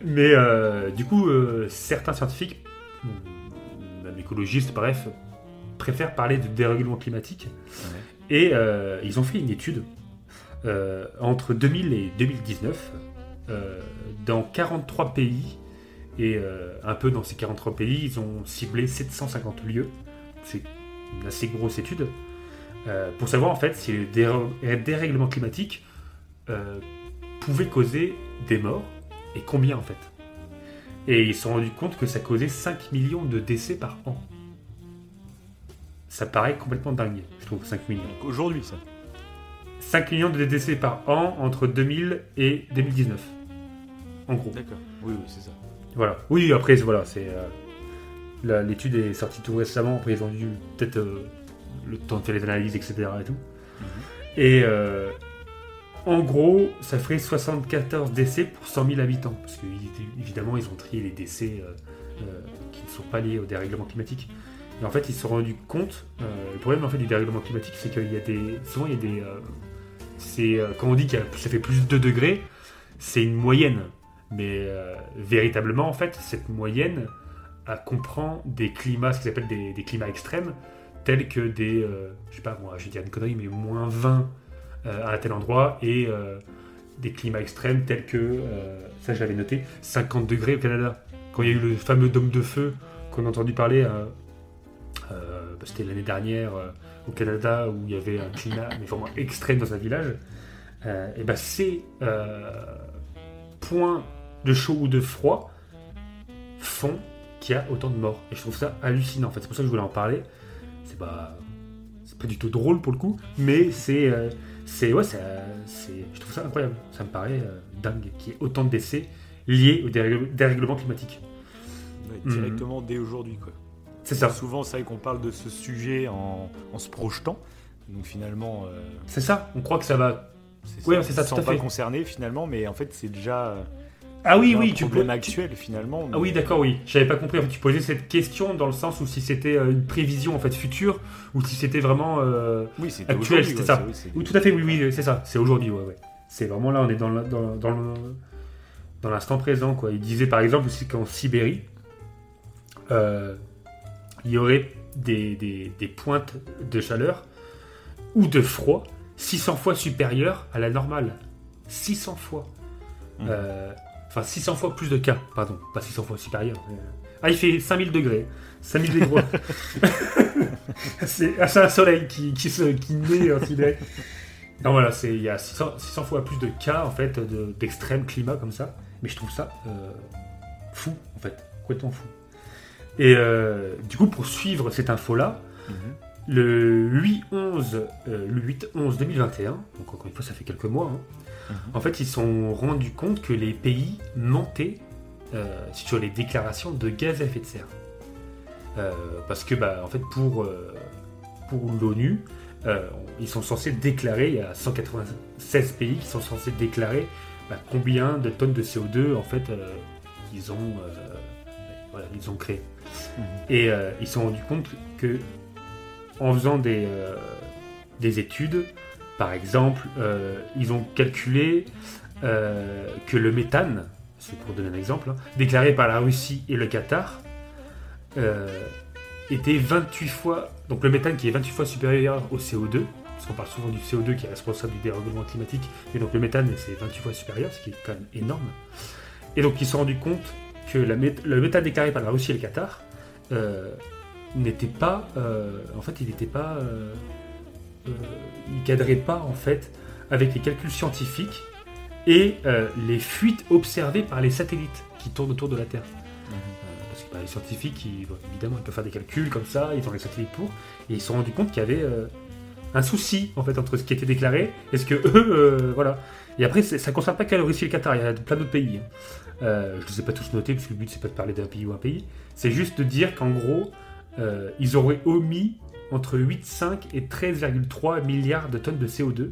Mais euh, du coup, euh, certains scientifiques, même écologistes, bref, préfèrent parler de dérèglement climatique. Ouais. Et euh, ils ont fait une étude entre 2000 et 2019 euh, dans 43 pays. Et euh, un peu dans ces 43 pays, ils ont ciblé 750 lieux. C'est une assez grosse étude. euh, pour savoir en fait si le dérè- dérèglement climatique euh, pouvait causer des morts et combien en fait. Et ils se sont rendus compte que ça causait 5 millions de décès par an. Ça paraît complètement dingue, je trouve, 5 millions. Aujourd'hui, ça. 5 millions de décès par an entre 2000 et 2019. En gros. D'accord. Oui, oui, c'est ça. Voilà. Oui, après, c'est- voilà, c'est. euh, L'étude est sortie tout récemment, après ils ont dû peut-être euh, le temps de faire les analyses, etc. et tout. Et euh, en gros, ça ferait 74 décès pour 100 000 habitants. Parce qu'évidemment, ils ont trié les décès qui ne sont pas liés au dérèglement climatique. Et en fait, ils se sont rendus compte. le problème en fait, du dérèglement climatique, c'est qu'il y a des. Souvent, il y a des. c'est, quand on dit que ça fait plus de 2 degrés, c'est une moyenne. Mais euh, véritablement, en fait, cette moyenne elle comprend des climats, ce qu'ils appellent des, des climats extrêmes, tels que des, euh, je sais pas, moi, je vais dire une connerie, mais moins 20 euh, à tel endroit, et euh, des climats extrêmes tels que, euh, ça j'avais noté, 50 degrés au Canada. Quand il y a eu le fameux dôme de feu qu'on a entendu parler, euh, euh, bah, c'était l'année dernière euh, au Canada, où il y avait un climat mais vraiment extrême dans un village, euh, et ben ces euh, points de chaud ou de froid font qu'il y a autant de morts. Et je trouve ça hallucinant. En fait, c'est pour ça que je voulais en parler. C'est pas, c'est pas du tout drôle pour le coup, mais c'est, euh, c'est, ouais, c'est, c'est, je trouve ça incroyable. Ça me paraît euh, dingue qu'il y ait autant de décès liés au dérègle- dérèglement climatique. Ouais, directement dès aujourd'hui, quoi. C'est ça. Souvent, c'est vrai qu'on parle de ce sujet en, en se projetant. Donc finalement, euh, C'est ça. On croit que ça va. c'est Oui, ça, c'est ça, tout à pas fait. concerné finalement, mais en fait, c'est déjà euh, Ah oui, oui, tu problème peux. actuel finalement. Ah oui, d'accord, oui. J'avais pas compris. En fait, tu posais cette question dans le sens où si c'était euh, une prévision en fait future ou si c'était vraiment. euh, Oui, c'est Actuel, c'était ça. Oui, tout à fait, oui, oui, c'est ça. C'est aujourd'hui, ouais, ouais. C'est vraiment là, on est dans, dans, dans le- dans l'instant présent, quoi. Il disait par exemple aussi qu'en Sibérie, euh, il y aurait des, des- des pointes de chaleur ou de froid 600 fois supérieures à la normale. 600 fois. Euh, Enfin, 600 fois plus de cas, pardon. Pas 600 fois supérieur. mais, euh, Ah, il fait 5000 degrés. 5000 degrés. c'est ah, c'est un soleil qui, qui, se, qui naît Sibérie. Non, voilà, c'est- il y a 600, 600 fois plus de cas, en fait, de- d'extrême climat comme ça. Mais je trouve ça euh, fou, en fait. Complètement fou. Et euh, du coup, pour suivre cette info-là, Mhm. le 8-11 euh, le 8-11 2021, donc encore une fois, ça fait quelques mois, hein, En fait, ils se sont rendus compte que les pays mentaient euh, sur les déclarations de gaz à effet de serre. Euh, parce que, bah, en fait, pour, euh, pour l'ONU, ils sont censés déclarer, il y a 196 pays qui sont censés déclarer bah, combien de tonnes de CO2 en fait ils ont, voilà, ils ont créé. Mhm. Et ils se sont rendus compte que en faisant des, des études, par exemple, euh, ils ont calculé euh, que le méthane, c'est pour donner un exemple, hein, déclaré par la Russie et le Qatar, euh, était 28 fois, donc le méthane qui est 28 fois supérieur au CO2, parce qu'on parle souvent du CO2 qui est responsable du dérèglement climatique, et donc le méthane c'est 28 fois supérieur, ce qui est quand même énorme. Et donc ils se sont rendus compte que le méthane déclaré par la Russie et le Qatar n'était pas, en fait, il n'était pas, euh, euh, il cadrait pas en fait avec les calculs scientifiques et euh, les fuites observées par les satellites qui tournent autour de la Terre. Mhm. Euh, parce que bah, les scientifiques, ils- bon, évidemment, ils peuvent faire des calculs comme ça, ils ont les satellites pour, et ils se sont rendus compte qu'il y avait un souci en fait entre ce qui était déclaré et ce que eux, voilà. Et après, ça ne concerne pas que la Russie et le Qatar, il y a plein d'autres pays. hein. Euh, je ne les ai pas tous notés parce que le but c'est pas de parler d'un pays ou un pays, c'est juste de dire qu'en gros, euh, ils auraient omis entre 8,5 et 13,3 milliards de tonnes de CO2.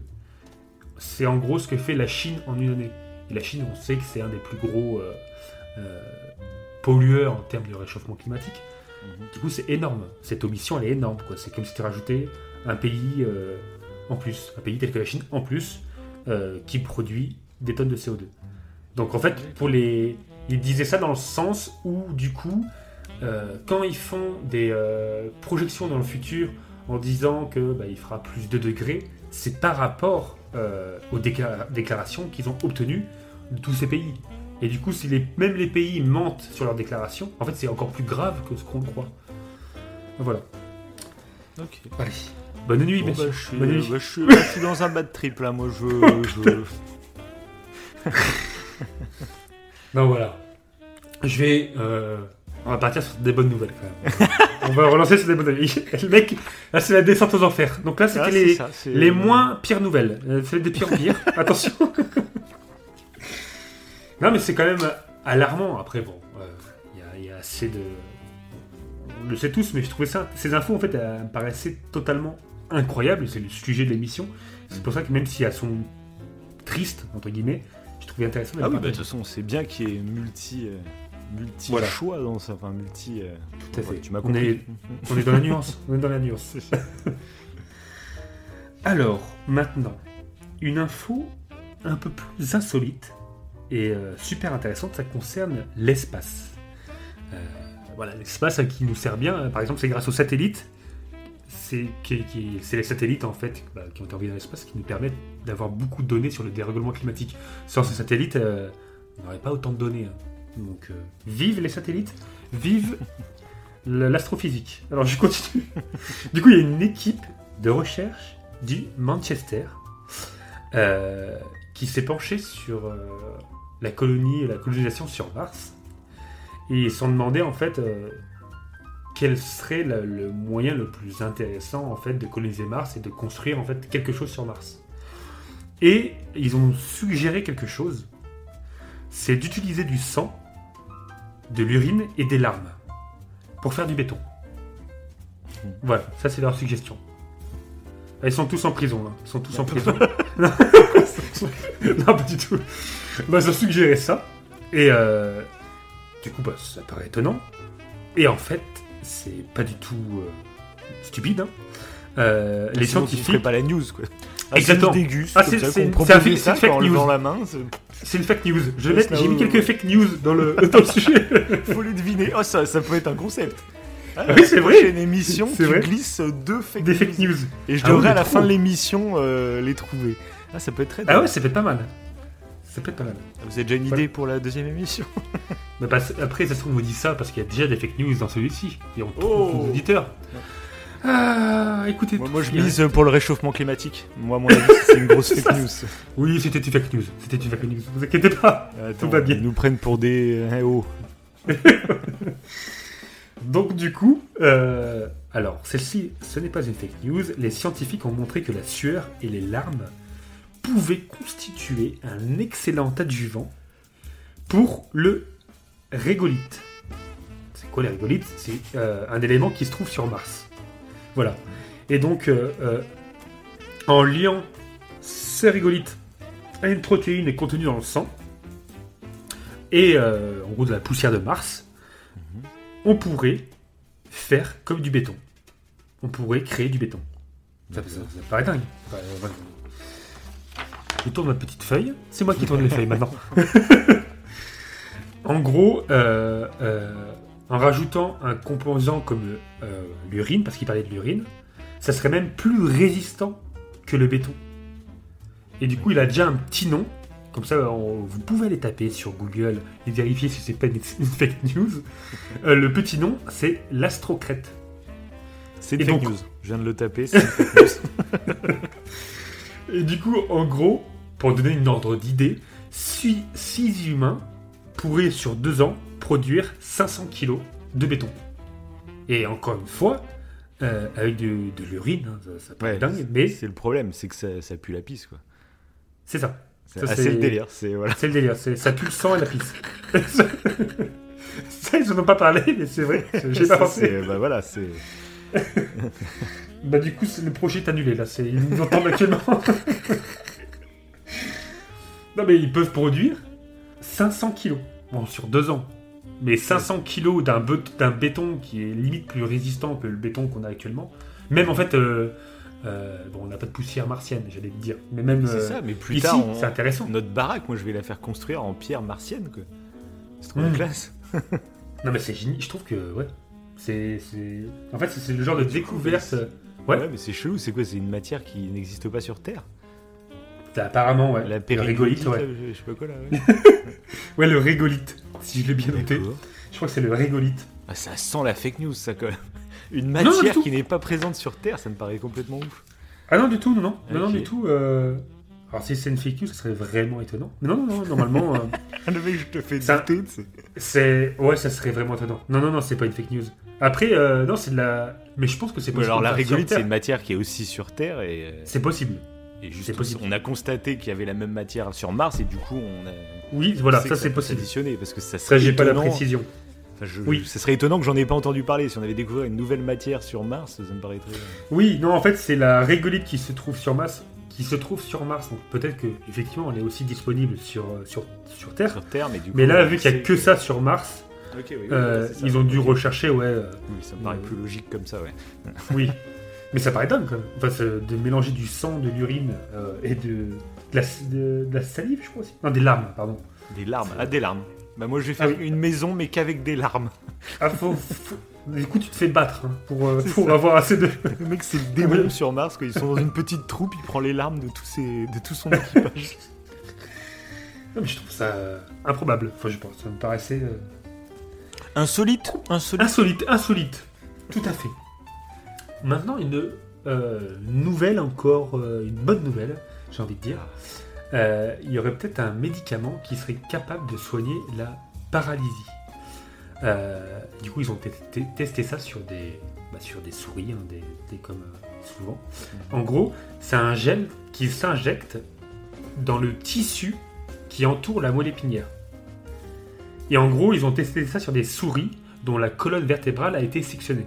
C'est en gros ce que fait la Chine en une année. Et la Chine, on sait que c'est un des plus gros euh, euh, pollueurs en termes de réchauffement climatique. Mhm. Du coup, c'est énorme. Cette omission, elle est énorme. quoi. C'est comme si tu rajoutais un pays euh, en plus, un pays tel que la Chine en plus, qui produit des tonnes de CO2. Donc en fait, pour les, ils disaient ça dans le sens où, du coup, euh, quand ils font des euh, projections dans le futur en disant que bah, il fera plus de degrés, c'est par rapport euh, aux décla- déclarations qu'ils ont obtenues de tous ces pays. Et du coup, si les, même les pays mentent sur leurs déclarations, en fait, c'est encore plus grave que ce qu'on croit. Voilà. Ok. Allez. Bonne nuit, Bon, bah, je, suis, Bonne nuit. bah, je suis- je suis dans un bad trip là, moi je. je- Non, voilà. Je vais. euh, on va partir sur des bonnes nouvelles quand même. on va relancer sur des bonnes nouvelles. Le mec, là, c'est la descente aux enfers. Donc là, c'était Ah, les, ça, les moins pires nouvelles. Euh, C'est des pires pires. Attention. non, mais c'est quand même alarmant. Après, bon, euh, il y a- il y, a assez de. On le sait tous, mais je trouvais ça. Ces infos, en fait, elles me paraissaient totalement incroyables. C'est le sujet de l'émission. C'est pour ça que même si elles sont tristes, entre guillemets, je trouvais intéressant Ah oui, bah, de toute façon, c'est bien qu'il y ait multi, euh, multi Voilà. choix dans ça, enfin multi. euh, Tout à ouais, fait. tu m'as On compris. est- On est dans la nuance. On est dans la nuance. Alors, maintenant, une info un peu plus insolite et euh, super intéressante, ça concerne l'espace. Euh, voilà, l'espace qui nous sert bien, par exemple, c'est grâce aux satellites. C'est qui- qui- c'est les satellites en fait bah, qui ont été envoyés dans l'espace qui nous permettent d'avoir beaucoup de données sur le dérèglement climatique. Sans ces satellites, on n'aurait pas autant de données. hein. Donc, euh, vive les satellites, vive l'astrophysique. Alors, je continue. du coup, il y a une équipe de recherche du Manchester euh, qui s'est penchée sur euh, la colonie, la colonisation sur Mars. Et ils se sont demandé en fait quel serait le, le moyen le plus intéressant en fait de coloniser Mars et de construire en fait quelque chose sur Mars. Et ils ont suggéré quelque chose, c'est d'utiliser du sang, de l'urine et des larmes pour faire du béton. Voilà, ça c'est leur suggestion. Ils sont tous en prison, là. Ils sont tous en prison. non, pas du tout. Bah, ils ont suggéré ça. Et euh, du coup, bah, ça paraît étonnant. Et en fait, c'est pas du tout euh, stupide. hein. Euh, les Sinon, tu scientifiques. pas la news, quoi. Ah, Exactement. une Ah, c'est- un ça fake news. la main. c'est- une fake news. J'ai mis quelques fake news dans le, dans le sujet. Faut les deviner. Oh, ça, ça peut être un concept. Ah, Oui, c'est vrai. prochaine émission, tu vrai. glisses deux fake Des news. fake news. Et je Ah devrais à la fin de l'émission euh, les trouver. Ah, ça peut être très Ah ouais, ça peut être pas mal. Ça peut être pas mal. Vous avez déjà une Voilà. idée pour la deuxième émission? Parce- après, ça se trouve, on vous dit ça parce qu'il y a déjà des fake news dans celui-ci. Et on trouve Oh. nos auditeurs. Ah, écoutez. moi, moi, je mise pour le réchauffement climatique. Moi, mon avis, c'est une grosse fake news. Oui, c'était une fake news. C'était une fake news. Vous inquiétez pas. Attends, va bien. Ils nous prennent pour des. eh oh. Donc, du coup, euh, alors, celle-ci, ce n'est pas une fake news. Les scientifiques ont montré que la sueur et les larmes pouvaient constituer un excellent adjuvant pour le régolithe. C'est quoi les régolithes? C'est euh, un élément qui se trouve sur Mars. Voilà. Et donc, euh, euh, en liant ce régolithe à une protéine contenue dans le sang, et euh, en gros de la poussière de Mars, on pourrait faire comme du béton. On pourrait créer du béton. Ça, ça- ça paraît dingue. Enfin, voilà. Je tourne ma petite feuille. C'est moi qui tourne les feuilles maintenant. en gros, euh, euh, en rajoutant un composant comme euh, l'urine, parce qu'il parlait de l'urine, ça serait même plus résistant que le béton. Et du coup, il a déjà un petit nom. Comme ça, on- vous pouvez aller taper sur Google et vérifier si c'est pas une, fake news. Euh, le petit nom, c'est l'astrocrète. C'est une Et fake donc- news. Je viens de le taper. C'est une fake news. Et du coup, en gros, pour donner une ordre d'idée, 6 humains pourraient sur 2 ans produire 500 kilos de béton. Et encore une fois, euh, avec de, de l'urine, hein, ça, ça Ouais, dingue, mais C'est le problème, c'est que ça, ça pue la pisse, quoi. c'est ça. C'est Ça, ah, c'est- le délire. C'est voilà. C'est le délire, ça pue le sang et la pisse. ça, ils en ont pas parlé, mais c'est vrai, j'ai pas pensé. Bah voilà, c'est. Bah du coup, c'est- le projet est annulé là. C'est ils nous entendent actuellement. non mais ils peuvent produire 500 kilos. Bon, sur deux ans. Mais 500 kilos d'un d'un béton qui est limite plus résistant que le béton qu'on a actuellement. Même en fait, euh, euh, bon, on n'a pas de poussière martienne, j'allais te dire. Mais même C'est euh, ça, mais plus ici, tard, on- c'est intéressant. notre baraque, moi je vais la faire construire en pierre martienne, quoi. C'est trop la Mm. classe. Non mais c'est génial. Je trouve que ouais, c'est c'est- en fait c'est c'est le genre de découverte. euh, Ouais. Ouais, mais c'est chelou, c'est quoi C'est une matière qui n'existe pas sur Terre? Apparemment ouais. La le régolithe, ouais. là, je je sais pas quoi là. Ouais. Ouais, le régolithe. Si je l'ai bien noté. Je crois que c'est le régolithe. Ah, ça sent la fake news, ça, quand même. Une matière qui n'est pas présente sur Terre, ça me paraît complètement ouf. Ah non, du tout, non, non. Non, du tout. euh, Alors, si c'est une fake news, ça serait vraiment étonnant. Mais non, non, non, normalement, euh, Le mec, je te fais Ça- douter, c'est-. Ouais, ça serait vraiment étonnant. Non, non, non, c'est pas une fake news. Après, euh, non, c'est de la. Mais je pense que c'est possible. alors de la régolite, c'est une matière qui est aussi sur Terre et, euh, C'est possible. Et juste on a constaté qu'il y avait la même matière sur Mars et du coup on a Oui, voilà, ça c'est possible. parce que ça serait j'ai pas la précision. Enfin, je- Oui. ça serait étonnant que j'en ai pas entendu parler. Si on avait découvert une nouvelle matière sur Mars, ça me paraîtrait. Oui, non, en fait, c'est la régolite qui se trouve sur Mars. Qui se trouve sur Mars. Donc peut-être que effectivement, elle est aussi disponible sur, euh, sur, sur Terre. sur Terre, mais du coup. Mais là, on vu qu'il y a que ça sur Mars, Ok, oui, oui, euh, ça. ils ont dû rechercher, ouais. euh, Oui, ça me paraît Euh, plus logique comme ça, ouais. Oui. Mais ça paraît dingue quand même. Enfin, de mélanger du sang, de l'urine euh, et de, de, la, de- de la salive, je crois aussi. Non, des larmes, pardon. Des larmes. Ah, des larmes. Bah, moi, je vais Ah faire oui. une maison, mais qu'avec des larmes. Ah, faut. faut- Du coup, tu te fais battre hein, pour, euh, pour avoir assez de. Le mec, c'est le démon sur Mars, quand ils sont dans une petite troupe, il prend les larmes de, tous ses... de tout son équipage. Non, mais je trouve ça euh, improbable. Enfin, je pense, ça me paraissait. euh, Insolite Insolite. Insolite, insolite. Tout à fait. Maintenant, une euh, nouvelle encore, euh, une bonne nouvelle, j'ai envie de dire. Euh, il y aurait peut-être un médicament qui serait capable de soigner la paralysie. Du coup, ils ont t- t- testé ça sur des, bah, sur des souris, hein, des, des- comme souvent. En gros, c'est un gel qui s'injecte dans le tissu qui entoure la moelle épinière. Et en gros, ils ont testé ça sur des souris dont la colonne vertébrale a été sectionnée.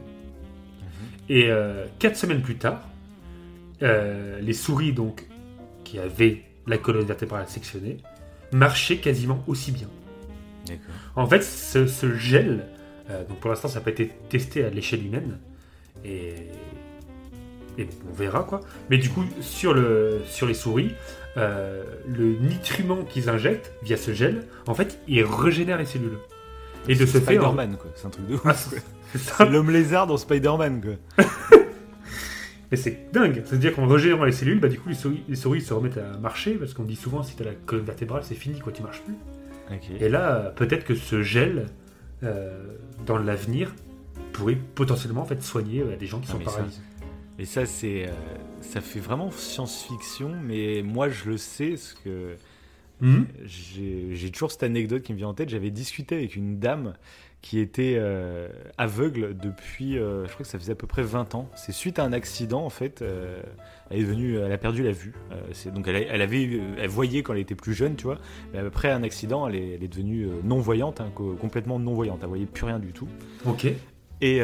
Et euh, quatre semaines plus tard, euh, les souris donc qui avaient la colonne vertébrale sectionnée marchaient quasiment aussi bien. En fait, ce, ce gel, euh, donc pour l'instant, ça n'a pas été testé à l'échelle humaine, et, on verra quoi. Mais du coup, sur, le, sur les souris, euh, le nutriment qu'ils injectent via ce gel, en fait, il régénère les cellules. Et de ce fait, en- Spider-Man, quoi. C'est un truc de ouf. Ah. C'est l'homme lézard dans Spider-Man, quoi. Mais c'est dingue. C'est-à-dire qu'en régénérant les cellules, bah, du coup, les souris, les souris se remettent à marcher, parce qu'on dit souvent, si tu as la colonne vertébrale, c'est fini, quoi, tu marches plus. Et là, peut-être que ce gel, euh, dans l'avenir, pourrait potentiellement en fait, soigner euh, des gens qui Ah, sont mais ça, paralysés. Et ça, c'est, euh, ça fait vraiment science-fiction, mais moi, je le sais, parce que Mhm. j'ai toujours cette anecdote qui me vient en tête. J'avais discuté avec une dame qui était euh, aveugle depuis, euh, je crois que ça faisait à peu près 20 ans. C'est suite à un accident, en fait. euh, elle est devenue, elle a perdu la vue. Donc elle, avait, elle voyait quand elle était plus jeune, tu vois. Mais après un accident, elle est, elle est devenue non-voyante, hein, co- complètement non-voyante. Elle voyait plus rien du tout. Ok. Et,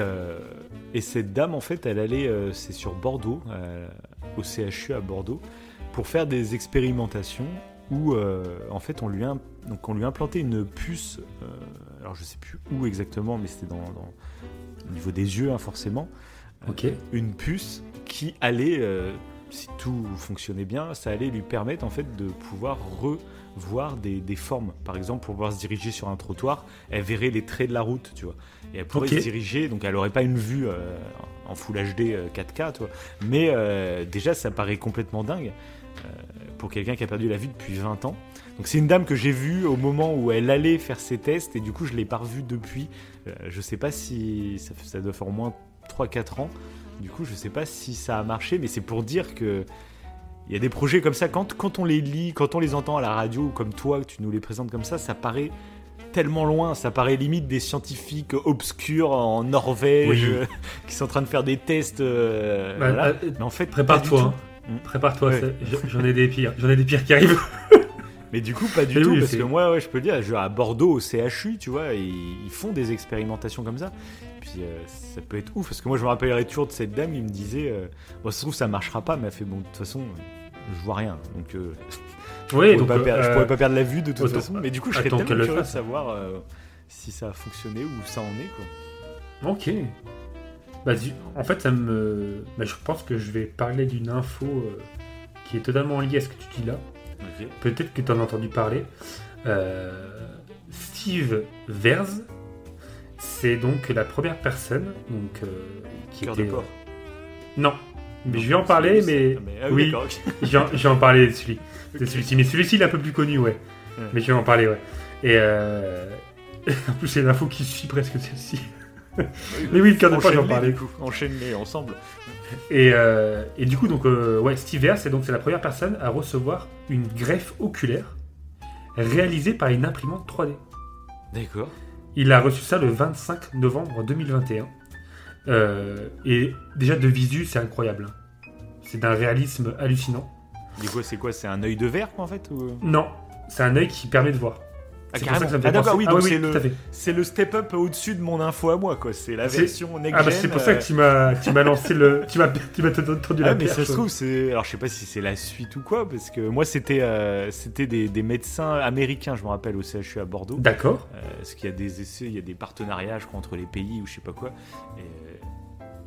et cette dame, en fait, elle allait, c'est sur Bordeaux, au CHU à Bordeaux, pour faire des expérimentations où, euh, en fait, on lui, a, donc on lui a implanté une puce, euh, alors je sais plus où exactement, mais c'était dans, dans- au niveau des yeux, hein, forcément, Euh, une puce qui allait, si tout fonctionnait bien, ça allait lui permettre, en fait, de pouvoir revoir des, des formes. Par exemple, pour pouvoir se diriger sur un trottoir, elle verrait les traits de la route, tu vois. Et elle pourrait se diriger, donc elle n'aurait pas une vue en Full HD euh, 4K, tu vois. Mais déjà, ça paraît complètement dingue pour quelqu'un qui a perdu la vue depuis 20 ans. Donc c'est une dame que j'ai vue au moment où elle allait faire ses tests, et du coup, je l'ai pas revue depuis. Euh, je sais pas si ça, ça doit faire au moins 3-4 ans. Du coup, je sais pas si ça a marché, mais c'est pour dire que il y a des projets comme ça, quand, quand on les lit, quand on les entend à la radio, ou comme toi, que tu nous les présentes comme ça, ça paraît tellement loin, ça paraît limite des scientifiques obscurs en Norvège Oui. euh, qui sont en train de faire des tests. euh, Bah, voilà. euh, Mais en fait, Prépare-toi. Mm. Prépare-toi. Ouais. J'en ai des pires. J'en ai des pires qui arrivent. Mais du coup, pas du Mais tout, oui, parce que moi, ouais, je peux dire, je à Bordeaux, au CHU, tu vois, et ils font des expérimentations comme ça. Puis euh, ça peut être ouf, parce que moi, je me rappellerai toujours de cette dame, il me disait, euh, bon, ça se trouve, ça marchera pas, mais elle fait, bon, de toute façon, je vois rien, donc euh, je, Oui, pourrais donc. pas per- je euh, pourrais pas perdre la vue de toute autant- façon. Mais du coup, je serais tellement curieux de savoir euh, si ça a fonctionné ou ça en est, quoi. Ok. Bah, en fait, ça me. bah, je pense que je vais parler d'une info euh, qui est totalement liée à ce que tu dis là. Peut-être que tu en as entendu parler. Euh, Steve Verz, c'est donc la première personne donc, euh, qui Cœur était. de porc. Non, mais Non, je vais en parler, mais. mais- ah oui, je vais en- parler de celui. celui-ci. Mais celui-ci, il est un peu plus connu, ouais. Ouais. Mais je vais en parler, ouais. Et euh, en plus, c'est l'info qui suit presque celle-ci. Mais oui, le cœur de porc, j'en parlais. Enchaîne-les ensemble. Et, euh, et du coup, donc, euh, ouais, Steve Verz, c'est donc c'est la première personne à recevoir une greffe oculaire réalisée par une imprimante 3D. D'accord. Il a reçu ça le 25 novembre 2021. Euh, et déjà de visu, c'est incroyable. hein. C'est d'un réalisme hallucinant. Du coup, c'est quoi? C'est un œil de verre, quoi, en fait ou... Non, c'est un œil qui permet de voir. Ah, carrément. Ah, d'accord, oui, Ah donc oui, c'est oui, le, c'est step-up au-dessus de mon info à moi, quoi. C'est la C'est- version next Ah bah c'est pour ça que tu m'as tu m'as lancé le tu m'as tu m'as tendu la Ah, mais perche. ça se trouve, c'est. Alors, je sais pas si c'est la suite ou quoi, parce que moi, c'était euh, c'était des, des médecins américains, je me rappelle, au CHU à Bordeaux. D'accord. Euh, parce qu'il y a des essais, il y a des partenariats, je crois, entre les pays ou je sais pas quoi. Et,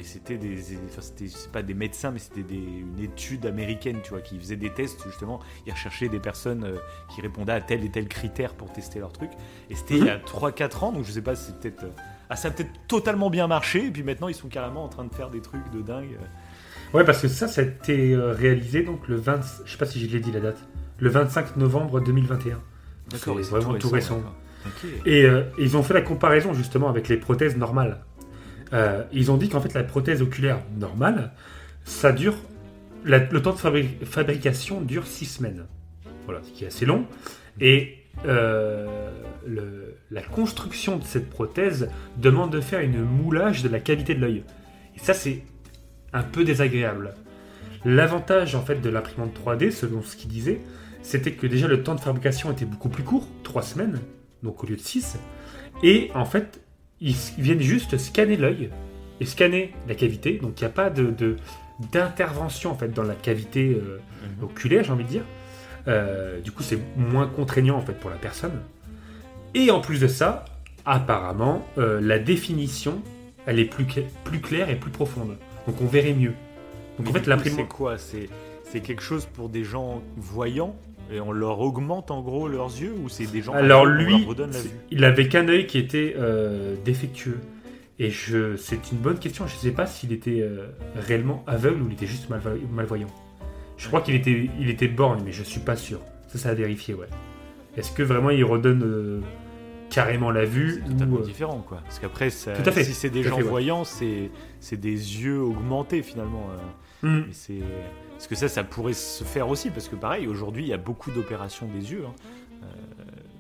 et c'était des, enfin, c'était c'est pas des médecins, mais c'était une étude américaine, tu vois, qui faisait des tests justement. Ils recherchaient des personnes euh, qui répondaient à tel et tel critère pour tester leur truc. Et c'était il y a 3-4 ans, donc je sais pas, c'est peut-être. euh, Ah, ça a peut-être totalement bien marché, et puis maintenant ils sont carrément en train de faire des trucs de dingue. Ouais parce que ça ça a été euh, réalisé donc le 20 je sais pas si je l'ai dit la date. Le 25 novembre 2021. C'est et vraiment tout récent. d'accord. Et euh, ils ont fait la comparaison justement avec les prothèses normales. Euh, ils ont dit qu'en fait la prothèse oculaire normale, ça dure, le temps de fabri- fabrication dure 6 semaines. Voilà, ce qui est assez long. Et euh, la construction de cette prothèse demande de faire une moulage de la cavité de l'œil. Et ça, c'est un peu désagréable. L'avantage en fait de l'imprimante 3D, selon ce qu'il disait, c'était que déjà le temps de fabrication était beaucoup plus court, 3 semaines, donc au lieu de 6. Et en fait, ils viennent juste scanner l'œil et scanner la cavité. Donc il n'y a pas de, d'intervention en fait dans la cavité euh, Mhm. oculaire, j'ai envie de dire. Euh, du coup, c'est moins contraignant en fait pour la personne. Et en plus de ça, apparemment, euh, la définition, elle est plus, plus claire et plus profonde. Donc on verrait mieux. Donc en fait, l'imprimante. c'est quoi? C'est c'est quelque chose pour des gens voyants? Et on leur augmente en gros leurs yeux ou c'est des gens Alors lui, leur redonne la vue? il avait qu'un œil qui était euh, défectueux. Et je, c'est une bonne question. Je ne sais pas s'il était euh, réellement aveugle ou il était juste malvo- malvoyant. Je crois qu'il était, il était borgne, mais je suis pas sûr. Ça, ça a vérifié, ouais. Est-ce que vraiment il redonne euh, carrément la vue C'est totalement ou, euh, différent quoi. Parce qu'après, ça- Tout à fait, si c'est des tout à gens fait, ouais. voyants, c'est c'est des yeux augmentés finalement. hmm, c'est parce que ça, ça pourrait se faire aussi parce que pareil, aujourd'hui, il y a beaucoup d'opérations des yeux. hein. Euh,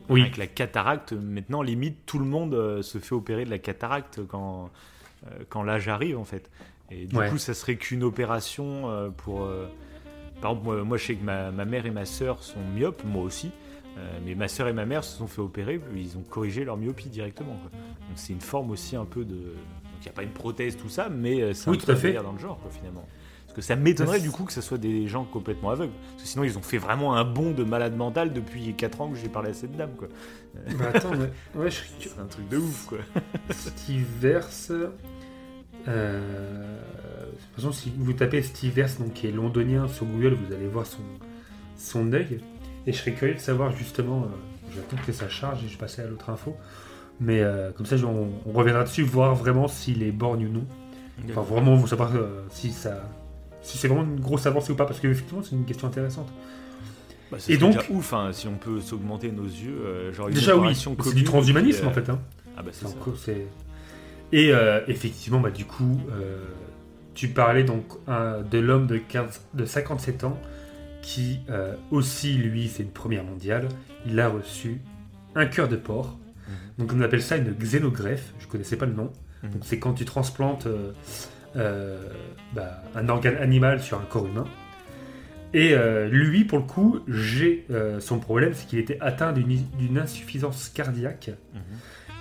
Oui. Avec la cataracte, maintenant, limite, tout le monde euh, se fait opérer de la cataracte quand euh, quand l'âge arrive en fait. Et du Ouais. coup, ça serait qu'une opération pour. Par exemple, moi, je sais que ma, ma mère et ma sœur sont myopes, moi aussi. Euh, mais ma sœur et ma mère se sont fait opérer, ils ont corrigé leur myopie directement. quoi. Donc c'est une forme aussi un peu de. Donc il n'y a pas une prothèse, tout ça, mais c'est Oui, un tout à fait. dans le genre, quoi, finalement. Parce que ça m'étonnerait Ça, du coup que ce soit des gens complètement aveugles. Parce que sinon ils ont fait vraiment un bond de malade mental depuis 4 ans que j'ai parlé à cette dame, quoi. Bah attends, ouais, ouais, je C'est un truc de ouf, quoi. Steve Verse. Euh, de toute façon, si vous tapez Steve Verse, donc qui est londonien sur Google, vous allez voir son, son œil. Et je serais curieux de savoir justement. euh, J'attends que ça charge et je passais à l'autre info. Mais euh, comme ça, on reviendra dessus, voir vraiment s'il est borgne ou non. Enfin, vraiment, vous savoir euh, si ça. Si c'est vraiment une grosse avancée ou pas, parce que effectivement c'est une question intéressante. Bah, Et donc- déjà ouf hein, si on peut s'augmenter nos yeux, euh, genre une Déjà oui, c'est du transhumanisme euh, en fait. Hein. Ah bah c'est ça. Et euh, effectivement, bah, du coup, euh, tu parlais donc euh, de l'homme de, 15 de 57 ans qui euh, aussi, lui, c'est une première mondiale. Il a reçu un cœur de porc. Mhm. Donc on appelle ça une xénogreffe. Je connaissais pas le nom. Mhm. Donc c'est quand tu transplantes euh, euh, bah, un organe animal sur un corps humain. Et euh, lui, pour le coup, j'ai euh, son problème, c'est qu'il était atteint d'une insuffisance cardiaque. Mhm.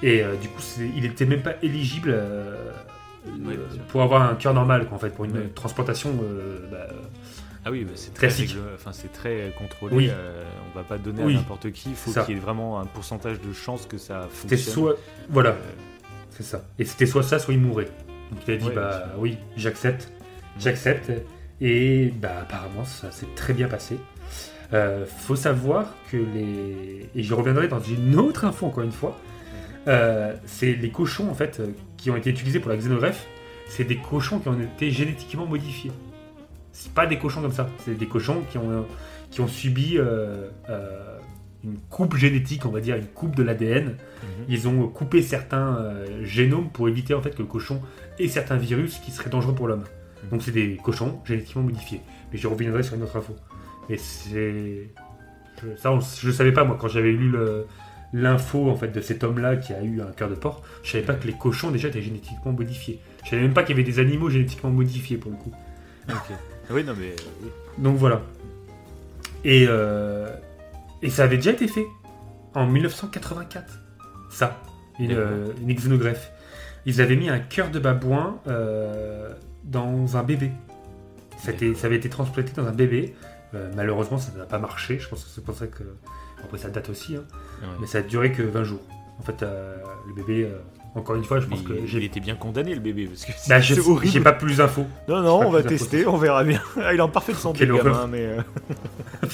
Et euh, du coup, il était même pas éligible euh, Ouais, euh, pour avoir un cœur normal, quoi, en fait, pour une Ouais. transplantation. euh, bah, Ah oui, bah, c'est très, enfin, c'est très contrôlé. Oui. euh, on va pas donner Oui. à n'importe qui. Il faut qu'il y ait vraiment un pourcentage de chances que ça fonctionne. soit. Voilà, Euh, c'est ça. Et c'était soit ça, soit il mourait. Donc il a dit, Ouais, bah oui, j'accepte. J'accepte. Et bah apparemment, ça s'est très bien passé. Euh, faut savoir que les. Et j'y reviendrai dans une autre info, encore une fois. Euh, c'est les cochons, en fait, euh, qui ont été utilisés pour la xénogreffe. C'est des cochons qui ont été génétiquement modifiés. C'est pas des cochons comme ça. C'est des cochons qui ont, qui ont subi euh, une coupe génétique, on va dire, une coupe de l'ADN. mhm. Ils ont coupé certains euh, génomes pour éviter en fait que le cochon ait certains virus qui seraient dangereux pour l'homme. Donc c'est des cochons génétiquement modifiés. Mais je reviendrai sur une autre info. Mais c'est je, ça, on- je savais pas moi quand j'avais lu le- l'info en fait de cet homme-là qui a eu un cœur de porc. Je savais pas que les cochons déjà étaient génétiquement modifiés. Je savais même pas qu'il y avait des animaux génétiquement modifiés pour le coup. Ah Oui, non, mais. Donc voilà. Et, euh, et ça avait déjà été fait en 1984. Ça, une, euh, une xénogreffe. Ils avaient mis un cœur de babouin euh, dans un bébé. Ça, été- avait été transplanté dans un bébé. Euh, malheureusement, ça n'a pas marché. Je pense que c'est pour ça que. Après, ça date aussi. hein. Ouais. Mais ça a duré que 20 jours. En fait, euh, le bébé, encore une fois, je Mais pense que j'ai. était bien condamné le bébé parce que c'est Bah, c'est horrible. j'ai pas plus d'infos. Non, non, on va tester, on verra bien. Ah, il est en parfaite santé, le gamin, mais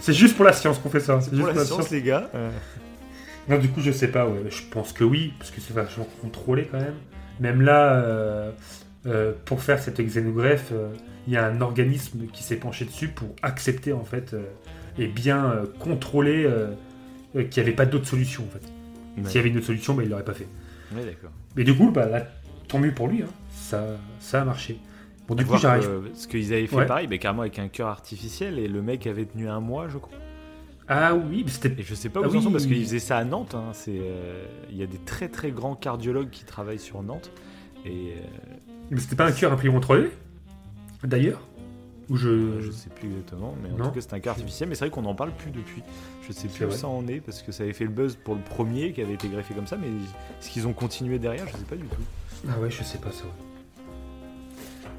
C'est juste pour la science qu'on fait ça. C'est pour juste la pour la science, science. les gars. Non, du coup, je sais pas, ouais. Je pense que oui, parce que c'est vachement contrôlé quand même. Même là, euh, euh, pour faire cette xénogreffe, euh, il y a un organisme qui s'est penché dessus pour accepter, en fait, et bien contrôler qu'il n'y avait pas d'autre solution, en fait. Ouais. S'il y avait une autre solution, bah, il l'aurait pas fait. Ouais, d'accord. Mais du coup, bah, là, tant mieux pour lui, hein. ça, ça a marché. Bon, du coup, j'arrive. Parce qu'ils avaient fait Ouais. pareil, mais carrément avec un cœur artificiel, et le mec avait tenu un mois, je crois. Ah oui, mais c'était. Et je sais pas Ah où ils en sont oui. parce qu'ils faisaient ça à Nantes. hein. C'est, euh, il y a des très très grands cardiologues qui travaillent sur Nantes. Et euh, Mais c'était pas un cœur imprimé 3D D'ailleurs? Ou je. je sais plus exactement, mais en Non. tout cas c'est un cœur artificiel. Mais c'est vrai qu'on n'en parle plus depuis. Je sais plus où vrai. ça en est parce que ça avait fait le buzz pour le premier qui avait été greffé comme ça, mais est-ce qu'ils ont continué derrière? Je sais pas du tout. Ah ouais, je sais pas ça.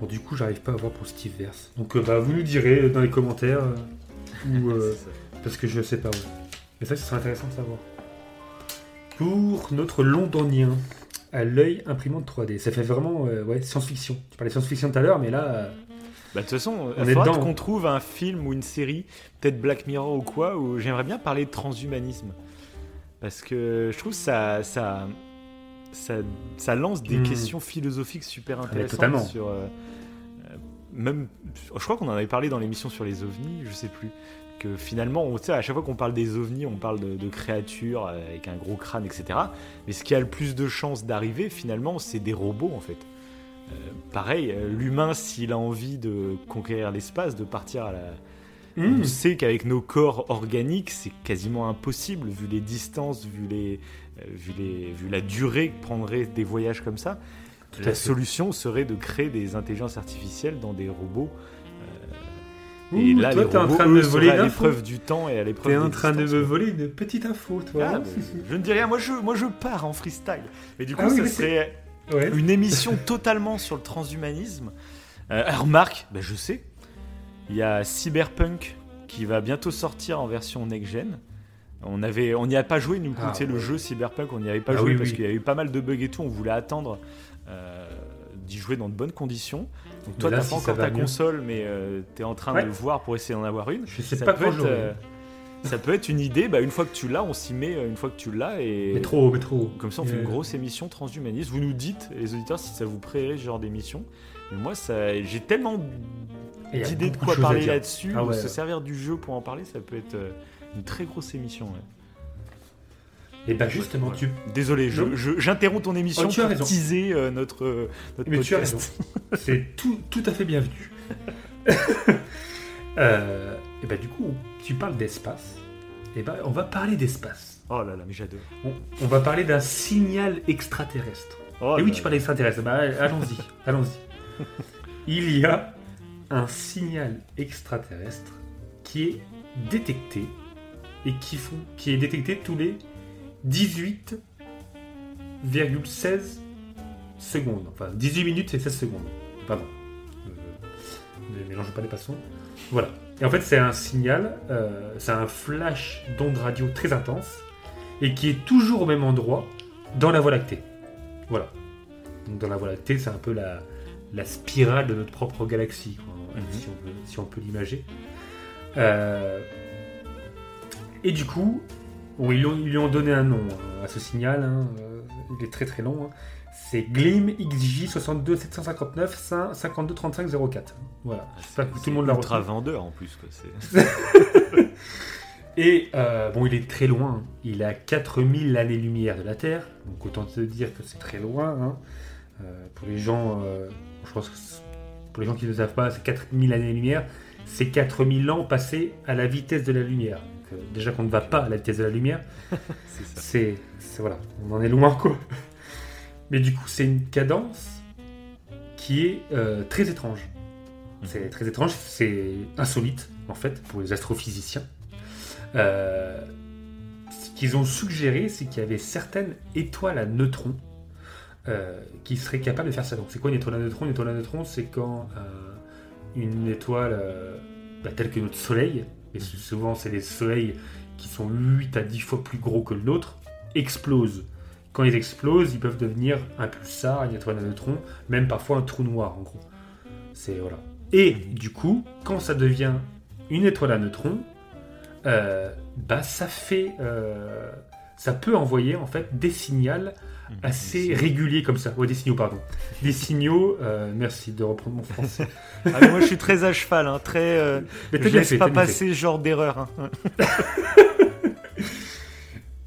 Bon, du coup, j'arrive pas à voir pour Steve Verse. Donc, euh, bah, vous nous direz euh, dans les commentaires. euh, ou, euh. Parce que je sais pas. Ouais. Mais ça, ce serait intéressant de savoir. Pour notre londonien, à l'œil imprimante 3D. Ça fait vraiment euh, ouais, science-fiction. Tu parlais de science-fiction tout à l'heure, mais là. euh, Bah, de toute façon, On il est faudra qu'on trouve un film ou une série, peut-être Black Mirror ou quoi, où j'aimerais bien parler de transhumanisme. Parce que je trouve ça, ça, ça, ça lance des Hmm. questions philosophiques super mais intéressantes sur. euh, euh, même, je crois qu'on en avait parlé dans l'émission sur les ovnis, je sais plus. Que finalement, on, à chaque fois qu'on parle des ovnis, on parle de, de créatures euh, avec un gros crâne, etc. Mais ce qui a le plus de chances d'arriver, finalement, c'est des robots, en fait. Euh, pareil, euh, l'humain, s'il a envie de conquérir l'espace, de partir à la. hmm, On sait qu'avec nos corps organiques, c'est quasiment impossible, vu les distances, vu, les, euh, vu, les, vu la durée que prendraient des voyages comme ça. Tout la solution serait de créer des intelligences artificielles dans des robots. Ouh, et là, toi, les t'es en train de me voler à l'épreuve du temps et à l'épreuve T'es en train de me voler une petite info, toi. Ah, hein. je ne dis rien, moi je, moi je pars en freestyle. Mais du coup, Ah ça serait Ouais. une émission totalement sur le transhumanisme. Euh, alors, remarque, bah, je sais, il y a Cyberpunk qui va bientôt sortir en version next-gen. On avait, on n'y a pas joué, nous, Ah, le jeu Cyberpunk, on n'y avait pas Ah joué oui, parce oui. qu'il y a eu pas mal de bugs et tout. On voulait attendre euh, d'y jouer dans de bonnes conditions. Donc, toi, t'as pas encore ta mieux. console, mais tu es en train Ouais. de voir pour essayer d'en avoir une. Je sais Ça pas peut être, euh, ça peut être une idée. Bah, une fois que tu l'as, on s'y met. euh, Une fois que tu l'as et Mais trop, mais trop. comme ça, on fait une Euh, grosse émission transhumaniste. Vous nous dites, les auditeurs, si ça vous plairait ce genre d'émission. Mais moi, ça, j'ai tellement d'idées de quoi parler là-dessus. Ah ouais, se servir du jeu pour en parler, ça peut être euh, une très grosse émission. ouais. Et bah justement, tu. Désolé, je- Non. je- j'interromps ton émission Oh, tu as pour raison. teaser euh, notre, euh, notre Mais tu as raison. C'est tout, tout à fait bienvenu. euh, et bah du coup, tu parles d'espace. Et bah on va parler d'espace. Oh là là, mais j'adore. On, on va parler d'un signal extraterrestre. Oh et oui, là tu parles d'extraterrestre. Bah allons-y, allons-y. Il y a un signal extraterrestre qui est détecté et qui, font, qui est détecté tous les 18,16 secondes. Enfin, 18 minutes et 16 secondes. Pardon. Euh, ne mélange pas les passons. Voilà. Et en fait, c'est un signal, euh, c'est un flash d'onde radio très intense et qui est toujours au même endroit dans la Voie lactée. Voilà. Donc dans la Voie lactée, c'est un peu la, la spirale de notre propre galaxie, quoi, Mhm. si on peut, si on peut l'imager. Euh, et du coup, bon, ils, lui ont, ils lui ont donné un nom hein, à ce signal. hein, euh, il est très très long. hein. C'est GLIM XJ 62 759 52 35 04. Voilà. J'espère que tout le monde l'a retenu. vendeur en plus. Quoi. Et euh, bon, il est très loin. Il est à 4000 années-lumière de la Terre. Donc autant te dire que c'est très loin. Euh, pour les gens, je pense que pour les gens qui ne le savent pas, c'est 4000 années-lumière. C'est 4000 ans passés à la vitesse de la lumière. Déjà qu'on ne va pas à la vitesse de la lumière, c'est voilà, on en est loin quoi. Mais du coup, c'est une cadence qui est euh, très étrange. C'est très étrange, c'est insolite en fait pour les astrophysiciens. Euh, ce qu'ils ont suggéré, c'est qu'il y avait certaines étoiles à neutrons euh, qui seraient capables de faire ça. Donc, c'est quoi une étoile à neutrons? Une étoile à neutrons, c'est quand une étoile bah, telle que notre Soleil, et sou- souvent c'est les soleils qui sont 8 à 10 fois plus gros que le nôtre, explosent. Quand ils explosent, ils peuvent devenir un pulsar, une étoile à neutrons, même parfois un trou noir en gros. C'est voilà. Et du coup, quand ça devient une étoile à neutrons, euh, bah ça euh, ça peut envoyer en fait des signaux assez réguliers comme ça. Ouais, des signaux, pardon. Des signaux. euh, merci de reprendre mon français. Ah, mais moi, je suis très à cheval, hein, très. euh, Mais je laisse fait, pas passer ce genre d'erreur. hein.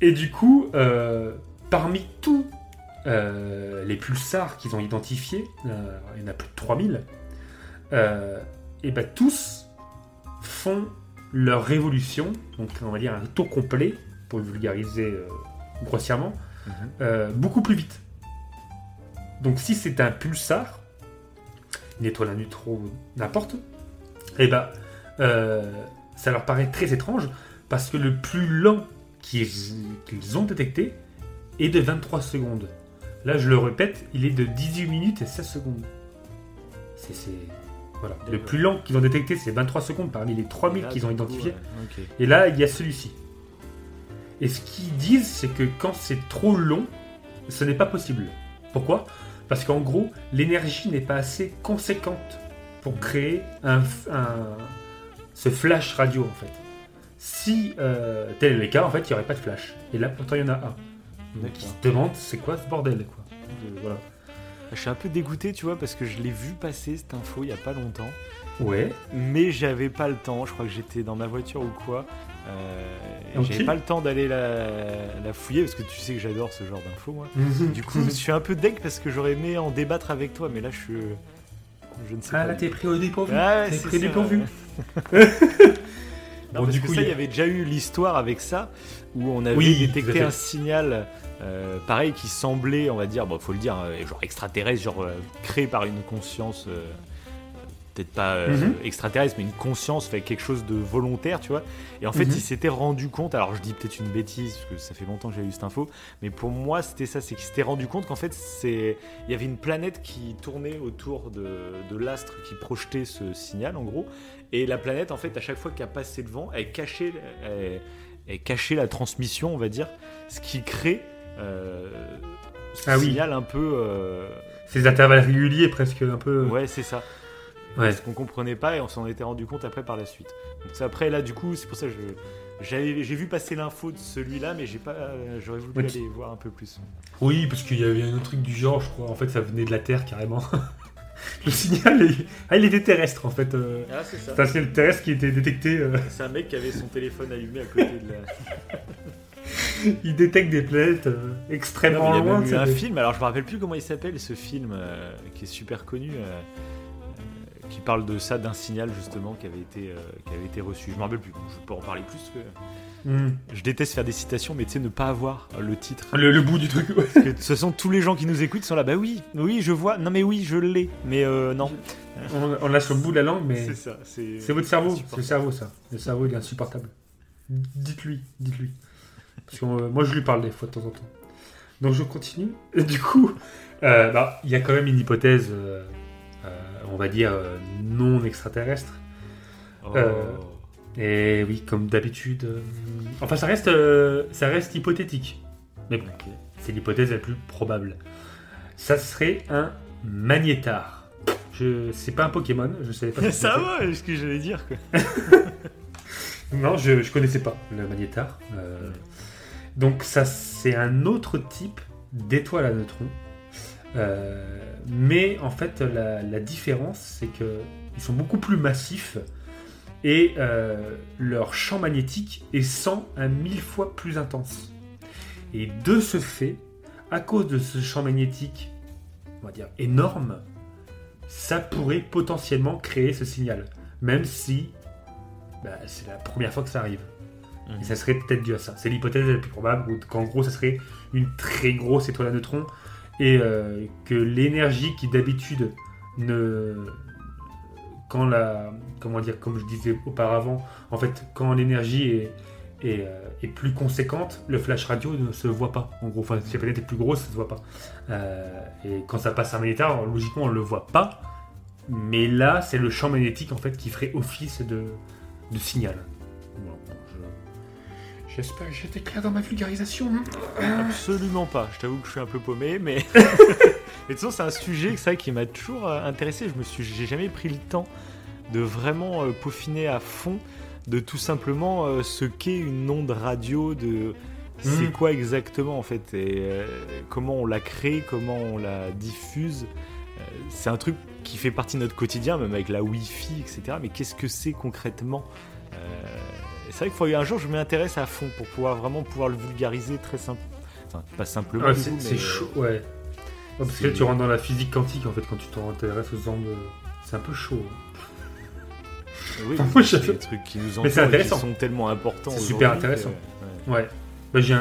Et du coup, euh, parmi tous euh, les pulsars qu'ils ont identifiés, il y en a plus de 3000, euh, et ben tous font leur révolution, donc on va dire un tour complet, pour le vulgariser grossièrement, Mhm. euh, beaucoup plus vite. Donc si c'est un pulsar, une étoile à neutrons, n'importe, et ben euh, ça leur paraît très étrange parce que le plus lent qu'ils ont détecté est de 23 secondes. Là, je le répète, il est de 18 minutes et 16 secondes. C'est voilà. Le plus lent qu'ils ont détecté, c'est 23 secondes parmi les 3000 Là, qu'ils ont identifiés. ouais. Et là, il y a celui-ci. Et ce qu'ils disent, c'est que quand c'est trop long, ce n'est pas possible. Pourquoi? Parce qu'en gros, l'énergie n'est pas assez conséquente pour créer un, un- ce flash radio, en fait. Si euh, tel est le cas, en fait, il n'y aurait pas de flash. Et là, pourtant, il y en a un. Donc, ils se demandent, c'est quoi ce bordel, quoi? Euh, voilà. Je suis un peu dégoûté, tu vois, parce que je l'ai vu passer cette info il y a pas longtemps, Ouais. mais j'avais pas le temps. Je crois que j'étais dans ma voiture ou quoi. Euh. J'avais pas le temps d'aller la, la fouiller parce que tu sais que j'adore ce genre d'infos, moi. Du coup, je suis un peu deg parce que j'aurais aimé en débattre avec toi, mais là, je suis. Je ne sais ah, pas. là, t'es pris au dépourvu. Ah ouais, t'es pris au dépourvu. Non, Bon, parce du que coup, ça, il y avait déjà eu l'histoire avec ça, où on avait Oui, détecté un signal, euh, pareil, qui semblait, on va dire, bon, faut le dire, euh, genre extraterrestre, genre euh, créé par une conscience, euh, peut-être pas euh, Mhm. extraterrestre, mais une conscience, fait quelque chose de volontaire, tu vois. Et en fait, Mhm. il s'était rendu compte, alors je dis peut-être une bêtise, parce que ça fait longtemps que j'ai eu cette info, mais pour moi, c'était ça, c'est qu'il s'était rendu compte qu'en fait, c'est, il y avait une planète qui tournait autour de, de l'astre qui projetait ce signal, en gros. Et la planète, en fait, à chaque fois qu'elle passait devant, elle cachait, elle, elle cachait la transmission, on va dire, ce qui crée euh, ce Ah oui. signal un peu. euh, Ces intervalles réguliers, presque un peu. Ouais, c'est ça. Ouais. Ce qu'on comprenait pas et on s'en était rendu compte après par la suite. Donc c'est après là, du coup, c'est pour ça que J'ai vu passer l'info de celui-là, mais j'ai pas, euh, j'aurais voulu aller voir un peu plus. Oui, parce qu'il y avait un autre truc du genre, je crois. En fait, ça venait de la Terre carrément. le signal, est- ah, il était terrestre en fait. euh. Ah, c'est ça. C'est un signal terrestre qui était détecté. euh, C'est un mec qui avait son téléphone allumé à côté de la. il détecte des planètes euh, extrêmement Non, il y a loin. un film, alors je me rappelle plus comment il s'appelle ce film qui est super connu, qui parle de ça, d'un signal justement qui avait été, euh, qui avait été reçu. Je me rappelle plus, je peux en parler plus. que Hmm. Je déteste faire des citations, mais tu sais, ne pas avoir le titre. Le, le bout du truc. ouais. Parce que de toute façon, tous les gens qui nous écoutent sont là, bah oui, oui, je vois, non mais oui, je l'ai, mais euh, non. On, on l'a sur le bout de la langue, mais C'est ça, c'est. votre cerveau. C'est le cerveau, ça. Le cerveau, il est insupportable. Dites-lui, dites-lui. Parce que euh, moi, je lui parle des fois de temps en temps. Donc, je continue. Et du coup, euh, bah, il y a quand même une hypothèse, euh, on va dire, euh, non extraterrestre. Oh. Euh, Et oui, comme d'habitude. euh, Enfin, ça reste, euh, ça reste hypothétique. Mais bon, c'est l'hypothèse la plus probable. Ça serait un magnétar. Je, c'est pas un Pokémon, je savais pas. ça va, ce que j'allais dire quoi. Non, je, je connaissais pas le magnétar. Euh, donc ça, c'est un autre type d'étoile à neutrons. Euh, mais en fait, la, la différence, c'est que ils sont beaucoup plus massifs et euh, leur champ magnétique est 100 à 1000 fois plus intense. Et de ce fait, à cause de ce champ magnétique, on va dire énorme, ça pourrait potentiellement créer ce signal, même si bah, c'est la première fois que ça arrive. Mhm. Et ça serait peut-être dû à ça. C'est l'hypothèse la plus probable, ou qu'en gros, ça serait une très grosse étoile à neutrons, et euh, que l'énergie qui d'habitude ne... Quand la... Comment dire, comme je disais auparavant, en fait, quand l'énergie est, euh, est plus conséquente, le flash radio ne se voit pas. En gros, enfin, si la planète est plus grosse, ça se voit pas. Euh, et quand ça passe un magnétar, logiquement, on le voit pas. Mais là, c'est le champ magnétique, en fait, qui ferait office de, de signal. Je- J'espère que j'étais clair dans ma vulgarisation. Absolument pas. Je t'avoue que je suis un peu paumé, mais. mais de toute façon, c'est un sujet que qui m'a toujours euh, intéressé. Je me suis, j'ai jamais pris le temps de vraiment euh, peaufiner à fond, de tout simplement euh, ce qu'est une onde radio, de c'est Mhm. quoi exactement en fait, et euh, comment on la crée, comment on la diffuse. Euh, c'est un truc qui fait partie de notre quotidien, même avec la Wi-Fi, etc. Mais qu'est-ce que c'est concrètement Euh, C'est vrai qu'il faut un jour je m'y intéresse à fond pour pouvoir vraiment pouvoir le vulgariser très simple. Enfin, pas simplement. Ah, c'est mais- chaud, ouais. Ouais, parce que là, tu rentres dans la physique quantique en fait quand tu t'intéresses aux ondes. C'est un peu chaud. hein. Oui, c'est des trucs qui nous Mais et qui intéressant. sont tellement importants. C'est super que, intéressant. ouais. Ouais. Bah, j'ai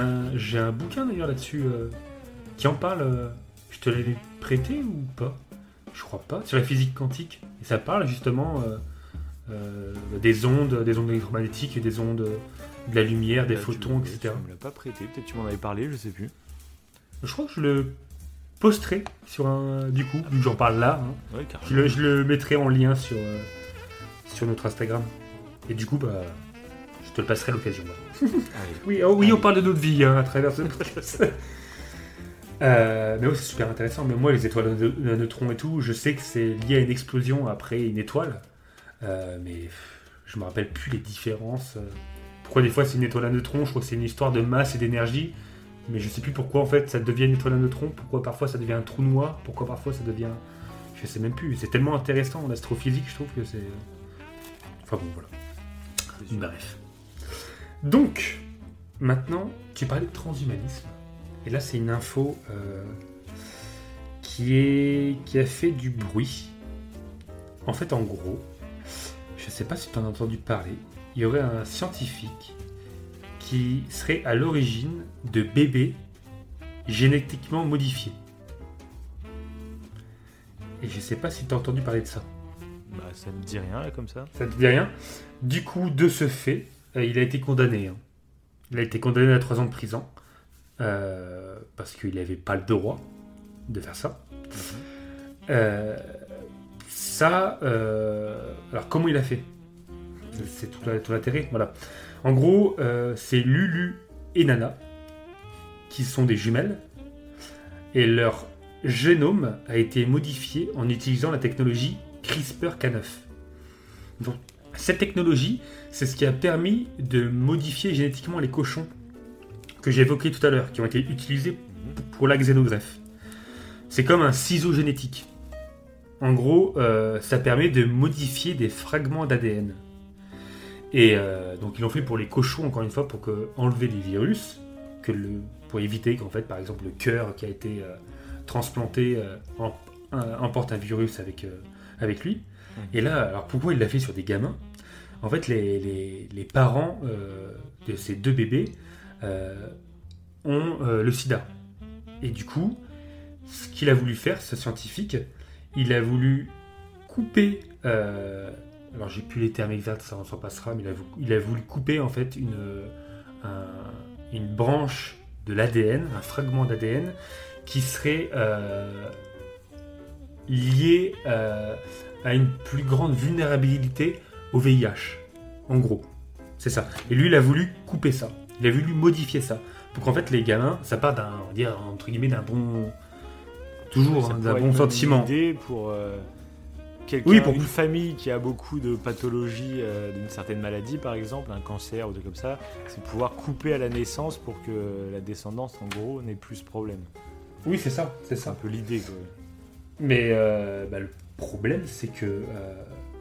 un, bouquin d'ailleurs là-dessus euh, qui en parle. euh, je te l'avais prêté ou pas? Je crois pas. Sur la physique quantique. Et ça parle justement euh, euh, des ondes, des ondes électromagnétiques, des ondes euh, de la lumière, des Là, tu- photons, ouais, etc. Tu me l'as pas prêté, peut-être tu m'en avais parlé, je sais plus. Je crois que je le posterai sur un. Du coup, vu que j'en parle là, hein, Ouais, je, le, je le mettrai en lien sur, euh, sur notre Instagram. Et du coup, bah, je te le passerai à l'occasion. Oui, oh oui, on parle de notre vie hein, à travers ce podcast. Euh, mais oui, c'est super intéressant. Mais moi, les étoiles de, de neutrons et tout, je sais que c'est lié à une explosion après une étoile. Euh, mais je me rappelle plus les différences. Pourquoi des fois c'est une étoile à neutrons? Je crois que c'est une histoire de masse et d'énergie. Mais je sais plus pourquoi en fait ça devient une étoile à neutrons. Pourquoi parfois ça devient un trou noir? Pourquoi parfois ça devient. Je sais même plus. C'est tellement intéressant en astrophysique, je trouve que c'est. Enfin bon, voilà. Bref. Donc, maintenant, tu parlais de transhumanisme. Et là, c'est une info euh, qui, est, qui a fait du bruit. En fait, en gros, je ne sais pas si tu en as entendu parler, il y aurait un scientifique qui serait à l'origine de bébés génétiquement modifiés. Et je ne sais pas si tu as entendu parler de ça. Bah, ça me dit rien là comme ça. Ça te dit rien? Du coup, de ce fait, euh, il a été condamné. hein. Il a été condamné à 3 ans de prison. euh, parce qu'il n'avait pas le droit de faire ça. Euh, ça, euh, alors comment il a fait? C'est tout l'intérêt. Voilà. En gros, euh, c'est Lulu et Nana qui sont des jumelles et leur génome a été modifié en utilisant la technologie CRISPR-Cas9. Donc, cette technologie, c'est ce qui a permis de modifier génétiquement les cochons que j'ai évoqués tout à l'heure, qui ont été utilisés pour la xénogreffe. C'est comme un ciseau génétique. En gros, euh, ça permet de modifier des fragments d'ADN. Et euh, donc ils l'ont fait pour les cochons, encore une fois, pour que, enlever les virus, que le, pour éviter qu'en fait, par exemple, le cœur qui a été euh, transplanté emporte un virus avec, avec lui. Et là, alors pourquoi il l'a fait sur des gamins? En fait, les, les- les parents de ces deux bébés ont le sida. Et du coup, ce qu'il a voulu faire, ce scientifique, il a voulu couper. euh, alors j'ai plus les termes exacts, ça on s'en passera, mais il a, voulu couper en fait une, un- une branche de l'ADN, un fragment d'ADN qui serait euh, lié euh, à une plus grande vulnérabilité au VIH. En gros, c'est ça. Et lui, il a voulu couper ça. Il a voulu modifier ça. Pour qu'en fait, les gamins, ça part d'un, dire, entre guillemets, d'un bon. Toujours, Ça hein, d'un bon sentiment. Pour euh, quelqu'un, Oui, pour- une famille qui a beaucoup de pathologies euh, d'une certaine maladie, par exemple, un cancer ou des comme ça, c'est pouvoir couper à la naissance pour que la descendance, en gros, n'ait plus ce problème. Oui, c'est ça, c'est C'est un ça. peu l'idée. quoi. Mais euh, bah, le problème, c'est que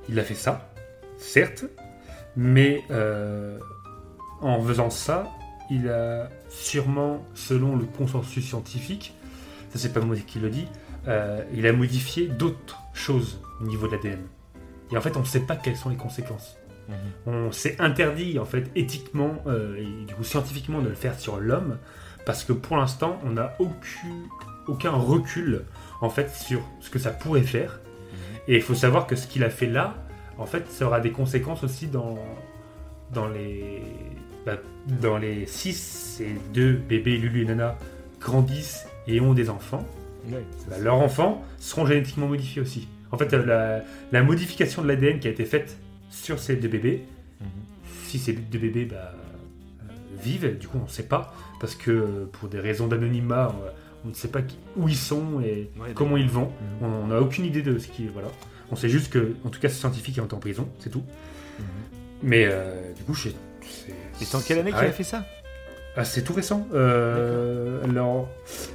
il a fait ça, certes, mais en faisant ça, il a sûrement, selon le consensus scientifique, ça c'est pas moi qui le dis, euh, il a modifié d'autres choses au niveau de l'ADN. Et en fait, on ne sait pas quelles sont les conséquences. On s'est interdit en fait éthiquement euh, et du coup scientifiquement de le faire sur l'homme parce que pour l'instant on n'a aucun, aucun recul en fait sur ce que ça pourrait faire et il faut savoir que ce qu'il a fait là en fait ça aura des conséquences aussi dans dans les bah, dans les 6 ces deux bébés Lulu et Nana grandissent et ont des enfants bah, leurs enfants seront génétiquement modifiés aussi. En fait, la, la modification de l'ADN qui a été faite sur ces deux bébés, Mhm. si ces deux bébés bah, euh, vivent, du coup on ne sait pas, parce que euh, pour des raisons d'anonymat, on, on ne sait pas qui- où ils sont et Ouais, comment ils vont. On n'a aucune idée de ce qui voilà. On sait juste que, en tout cas, ce scientifique est en prison, c'est tout. Mhm. Mais euh, du coup, je- c'est. Et c'est en quelle année qu'il a fait ça? Ah, c'est tout récent. Euh, alors,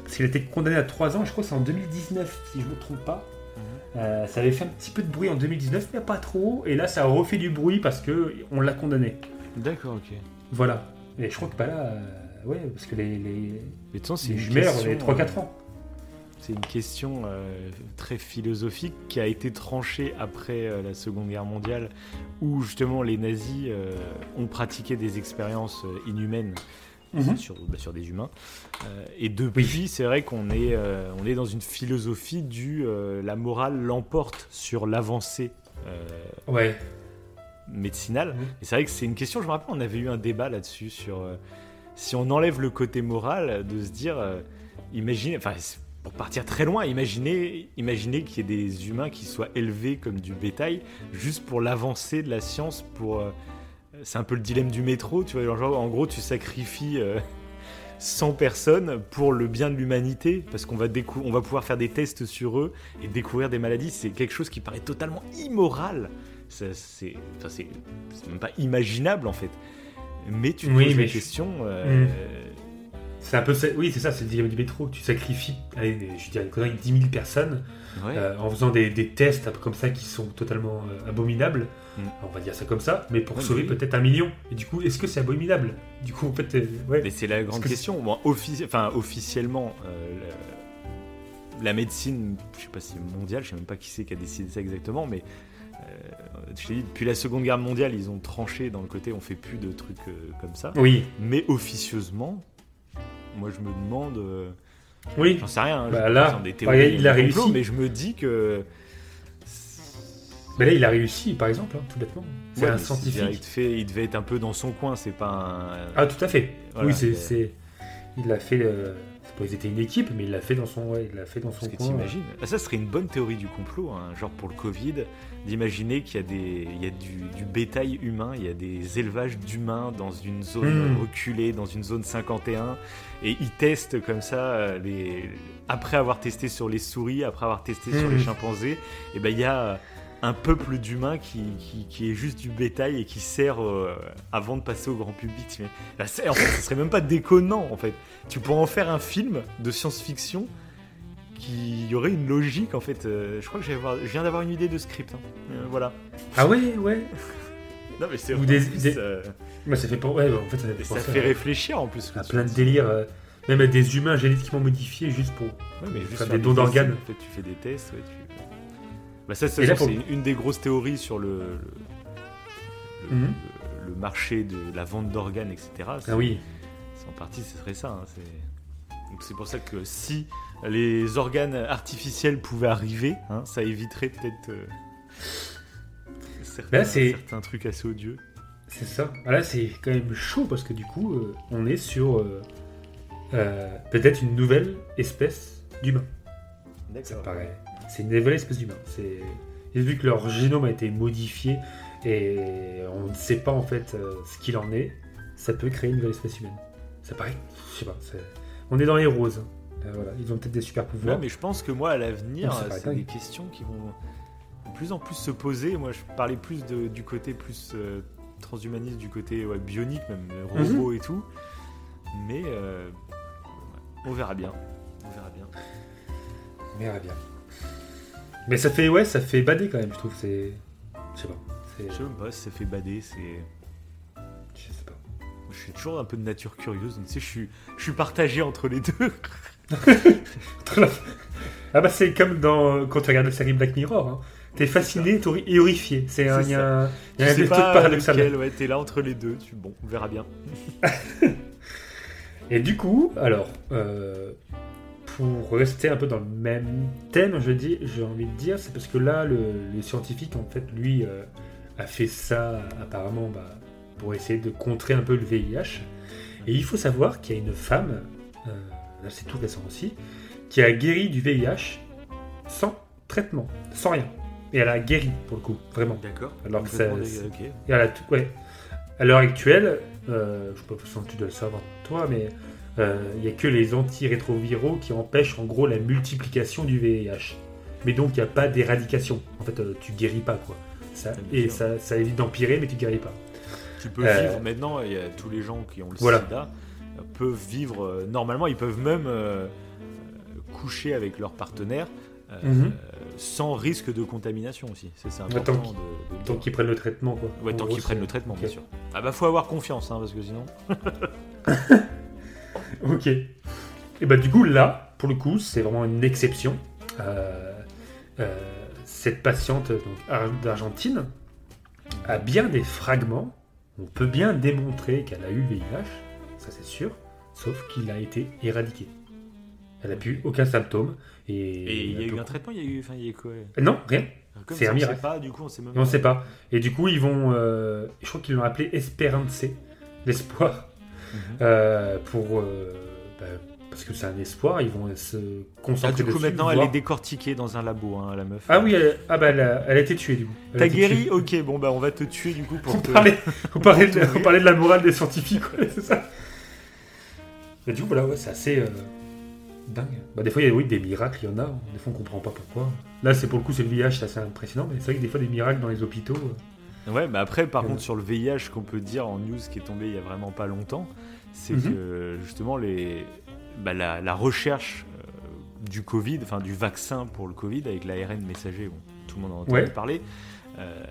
parce qu'il a été condamné à 3 ans, je crois que c'est en 2019, si je ne me trompe pas. Euh, ça avait fait un petit peu de bruit en 2019, mais pas trop. Et là, ça a refait du bruit parce que on l'a condamné. D'accord, ok. Voilà. Et je crois que pas là. euh, ouais, parce que les, les, Mais de toute façon, c'est les on question, avait 3-4 euh, ans. C'est une question très philosophique qui a été tranchée après la Seconde Guerre mondiale, où justement les nazis ont pratiqué des expériences inhumaines Mhm. sur, bah, sur des humains. Euh, et depuis, c'est vrai qu'on est, euh, on est dans une philosophie du euh, la morale l'emporte sur l'avancée Ouais. médicinale. Mhm. Et c'est vrai que c'est une question, je me rappelle, on avait eu un débat là-dessus sur si on enlève le côté moral, de se dire, imaginez, enfin, pour partir très loin, imaginez, imaginez qu'il y ait des humains qui soient élevés comme du bétail, juste pour l'avancée de la science, pour. Euh, c'est un peu le dilemme du métro, tu vois, genre, en gros, tu sacrifies. euh, 100 personnes pour le bien de l'humanité, parce qu'on va, on va pouvoir faire des tests sur eux et découvrir des maladies. C'est quelque chose qui paraît totalement immoral. C'est enfin, même pas imaginable en fait. Mais tu te Oui, poses mais je- question. euh, C'est un peu. Oui, c'est ça, c'est le dilemme du métro. Tu sacrifies, allez, je dirais une connerie, 10 000 personnes ouais. euh, en faisant des, des tests comme ça qui sont totalement euh, abominables. Mm. On va dire ça comme ça, mais pour sauver oui. peut-être un million. Et du coup, est-ce que c'est abominable? Du coup, en fait, euh, ouais. Mais c'est la grande que question. Bon, offici- enfin, officiellement, euh, la, la médecine, je sais pas si mondiale, je sais même pas qui c'est qui a décidé ça exactement, mais euh, je dit, depuis la Seconde Guerre mondiale, ils ont tranché dans le côté, on fait plus de trucs euh, comme ça. Oui, Mais officieusement, moi je me demande, euh, oui. j'en sais rien, hein, Bah là, des par exemple, il a complot, réussi. mais je me dis que Mais là, il a réussi, par exemple, hein, tout bêtement. C'est Ouais, un scientifique. fait, il devait être un peu dans son coin, c'est pas un. Ah, tout à fait. Voilà, oui, c'est, Il l'a fait. euh, qu'ils étaient une équipe, mais il l'a fait dans son, ouais, il l'a fait dans son Parce que coin. t'imagines Ah, Ça serait une bonne théorie du complot, hein, genre pour le Covid, d'imaginer qu'il y a, des, il y a du, du bétail humain, il y a des élevages d'humains dans une zone Mm. reculée, dans une zone 51, et ils testent comme ça, euh, les... après avoir testé sur les souris, après avoir testé sur les chimpanzés, et ben il y a un peuple d'humains qui, qui, qui est juste du bétail et qui sert euh, avant de passer au grand public. Mais là, en fait, ce serait même pas déconnant en fait. Tu pourrais en faire un film de science-fiction qui y aurait une logique en fait. Euh, je crois que je viens d'avoir une idée de script. hein. Euh, voilà. Ah ouais, ouais. Non mais c'est Ou des- des- Mais ça fait. Ouais, en fait, ça fait ça penser fait à- réfléchir en plus. à plein de délires. Même à des humains génétiquement modifiés juste pour. Ouais, mais juste faire des dons d'organes. En fait, tu fais des tests. ouais, tu... Bah, ça, c'est une, une des grosses théories sur le, le, Mhm. le- le marché de la vente d'organes, etc. Ah oui. en partie, ce serait ça. hein, c'est... Pour ça que si les organes artificiels pouvaient arriver, hein, ça éviterait peut-être euh, certains, Là, c'est- certains trucs assez odieux. C'est ça. Ah là, c'est quand même chaud parce que du coup, euh, on est sur euh, peut-être une nouvelle espèce d'humain. Ça paraît. C'est une nouvelle espèce d'humain. C'est vu que leur génome a été modifié et on ne sait pas en fait euh, ce qu'il en est, ça peut créer une nouvelle espèce humaine. Ça paraît. Je sais pas. On est dans les roses. Euh, voilà. Ils ont peut-être des super Ouais, pouvoirs. mais je pense que moi, à l'avenir, c'est des questions qui vont de plus en plus se poser. Moi, je parlais plus de- du côté plus euh, transhumaniste, du côté ouais, bionique, même Mhm. robot et tout. Mais euh, ouais, on verra bien. On verra bien. On verra bien. Mais ça fait ouais, ça fait bader quand même. Je trouve. C'est. Je sais pas. Je sais même pas si ça fait bader. C'est Je sais pas. Je suis toujours un peu de nature curieuse, donc tu sais, je suis, je suis partagé entre les deux. Ah bah c'est comme dans quand tu regardes la série Black Mirror. Hein. T'es fasciné et horrifié. C'est un, il y a un, y a un pas paradoxal. lequel, ouais, t'es là entre les deux. Tu, bon, on verra bien. Et du coup, alors, euh, pour rester un peu dans le même thème, je dis, j'ai envie de dire, c'est parce que là, le, le scientifique, en fait, lui, euh, a fait ça apparemment bah, pour essayer de contrer un peu le VIH. Et il faut savoir qu'il y a une femme, euh, là c'est tout récent aussi, qui a guéri du VIH sans traitement, sans rien. Et elle a guéri, pour le coup, vraiment. D'accord. Alors que ça-. Et la t- ouais. à l'heure actuelle, euh, je sais pas si tu dois le savoir toi, mais euh, il n'y a que les antirétroviraux qui empêchent en gros la multiplication du VIH. Mais donc il n'y a pas d'éradication. En fait, euh, tu guéris pas quoi. Ça, et ça, ça évite d'empirer, mais tu guéris pas. Tu peux Euh, vivre maintenant, y a tous les gens qui ont le Voilà. sida euh, peuvent vivre euh, normalement, ils peuvent même euh, euh, coucher avec leur partenaire euh, Mhm. euh, sans risque de contamination aussi. C'est important tant de, de le Tant dire. qu'ils prennent le traitement quoi. Ouais, tant gros, qu'ils prennent le traitement, bien sûr. Ah bah faut avoir confiance, hein, parce que sinon. Ok. Et bah du coup là, pour le coup, c'est vraiment une exception. Euh, euh, cette patiente donc, d'Argentine a bien des fragments. On peut bien démontrer qu'elle a eu le VIH, ça c'est sûr, sauf qu'il a été éradiqué. Elle n'a plus aucun symptôme. Et, Et il y a eu un traitement, il y a eu, enfin, il y a eu quoi? Non, rien. Comme C'est un on sait miracle. pas, du coup, on sait même On ne sait pas. Et du coup, ils vont. euh, je crois qu'ils l'ont appelé Esperance, l'espoir. Euh, pour. euh, bah, parce que c'est un espoir, ils vont se Ah, concentrer du coup, dessus. maintenant, elle est décortiquée dans un labo, hein, la meuf. Ah oui, elle, ah bah, elle, a, elle a été tuée du coup. T'as guéri tuée. Ok, bon, bah, on va te tuer, du coup, pour On te... de, la morale des scientifiques, c'est ça. Du coup, voilà, ouais, c'est assez euh, dingue. Bah, des fois, il y a oui, des miracles, il y en a. Des fois, on comprend pas pourquoi. Là, c'est pour le coup, c'est le VIH, c'est assez impressionnant. Mais c'est vrai que des fois, des miracles dans les hôpitaux. Euh, Ouais, mais après, par Ouais. contre, sur le VIH, qu'on peut dire en news qui est tombé il y a vraiment pas longtemps, c'est Mhm. que justement les, bah, la, la recherche euh, du Covid, enfin du vaccin pour le Covid avec l'ARN messager, bon, tout le monde en a entendu Ouais. parler, euh,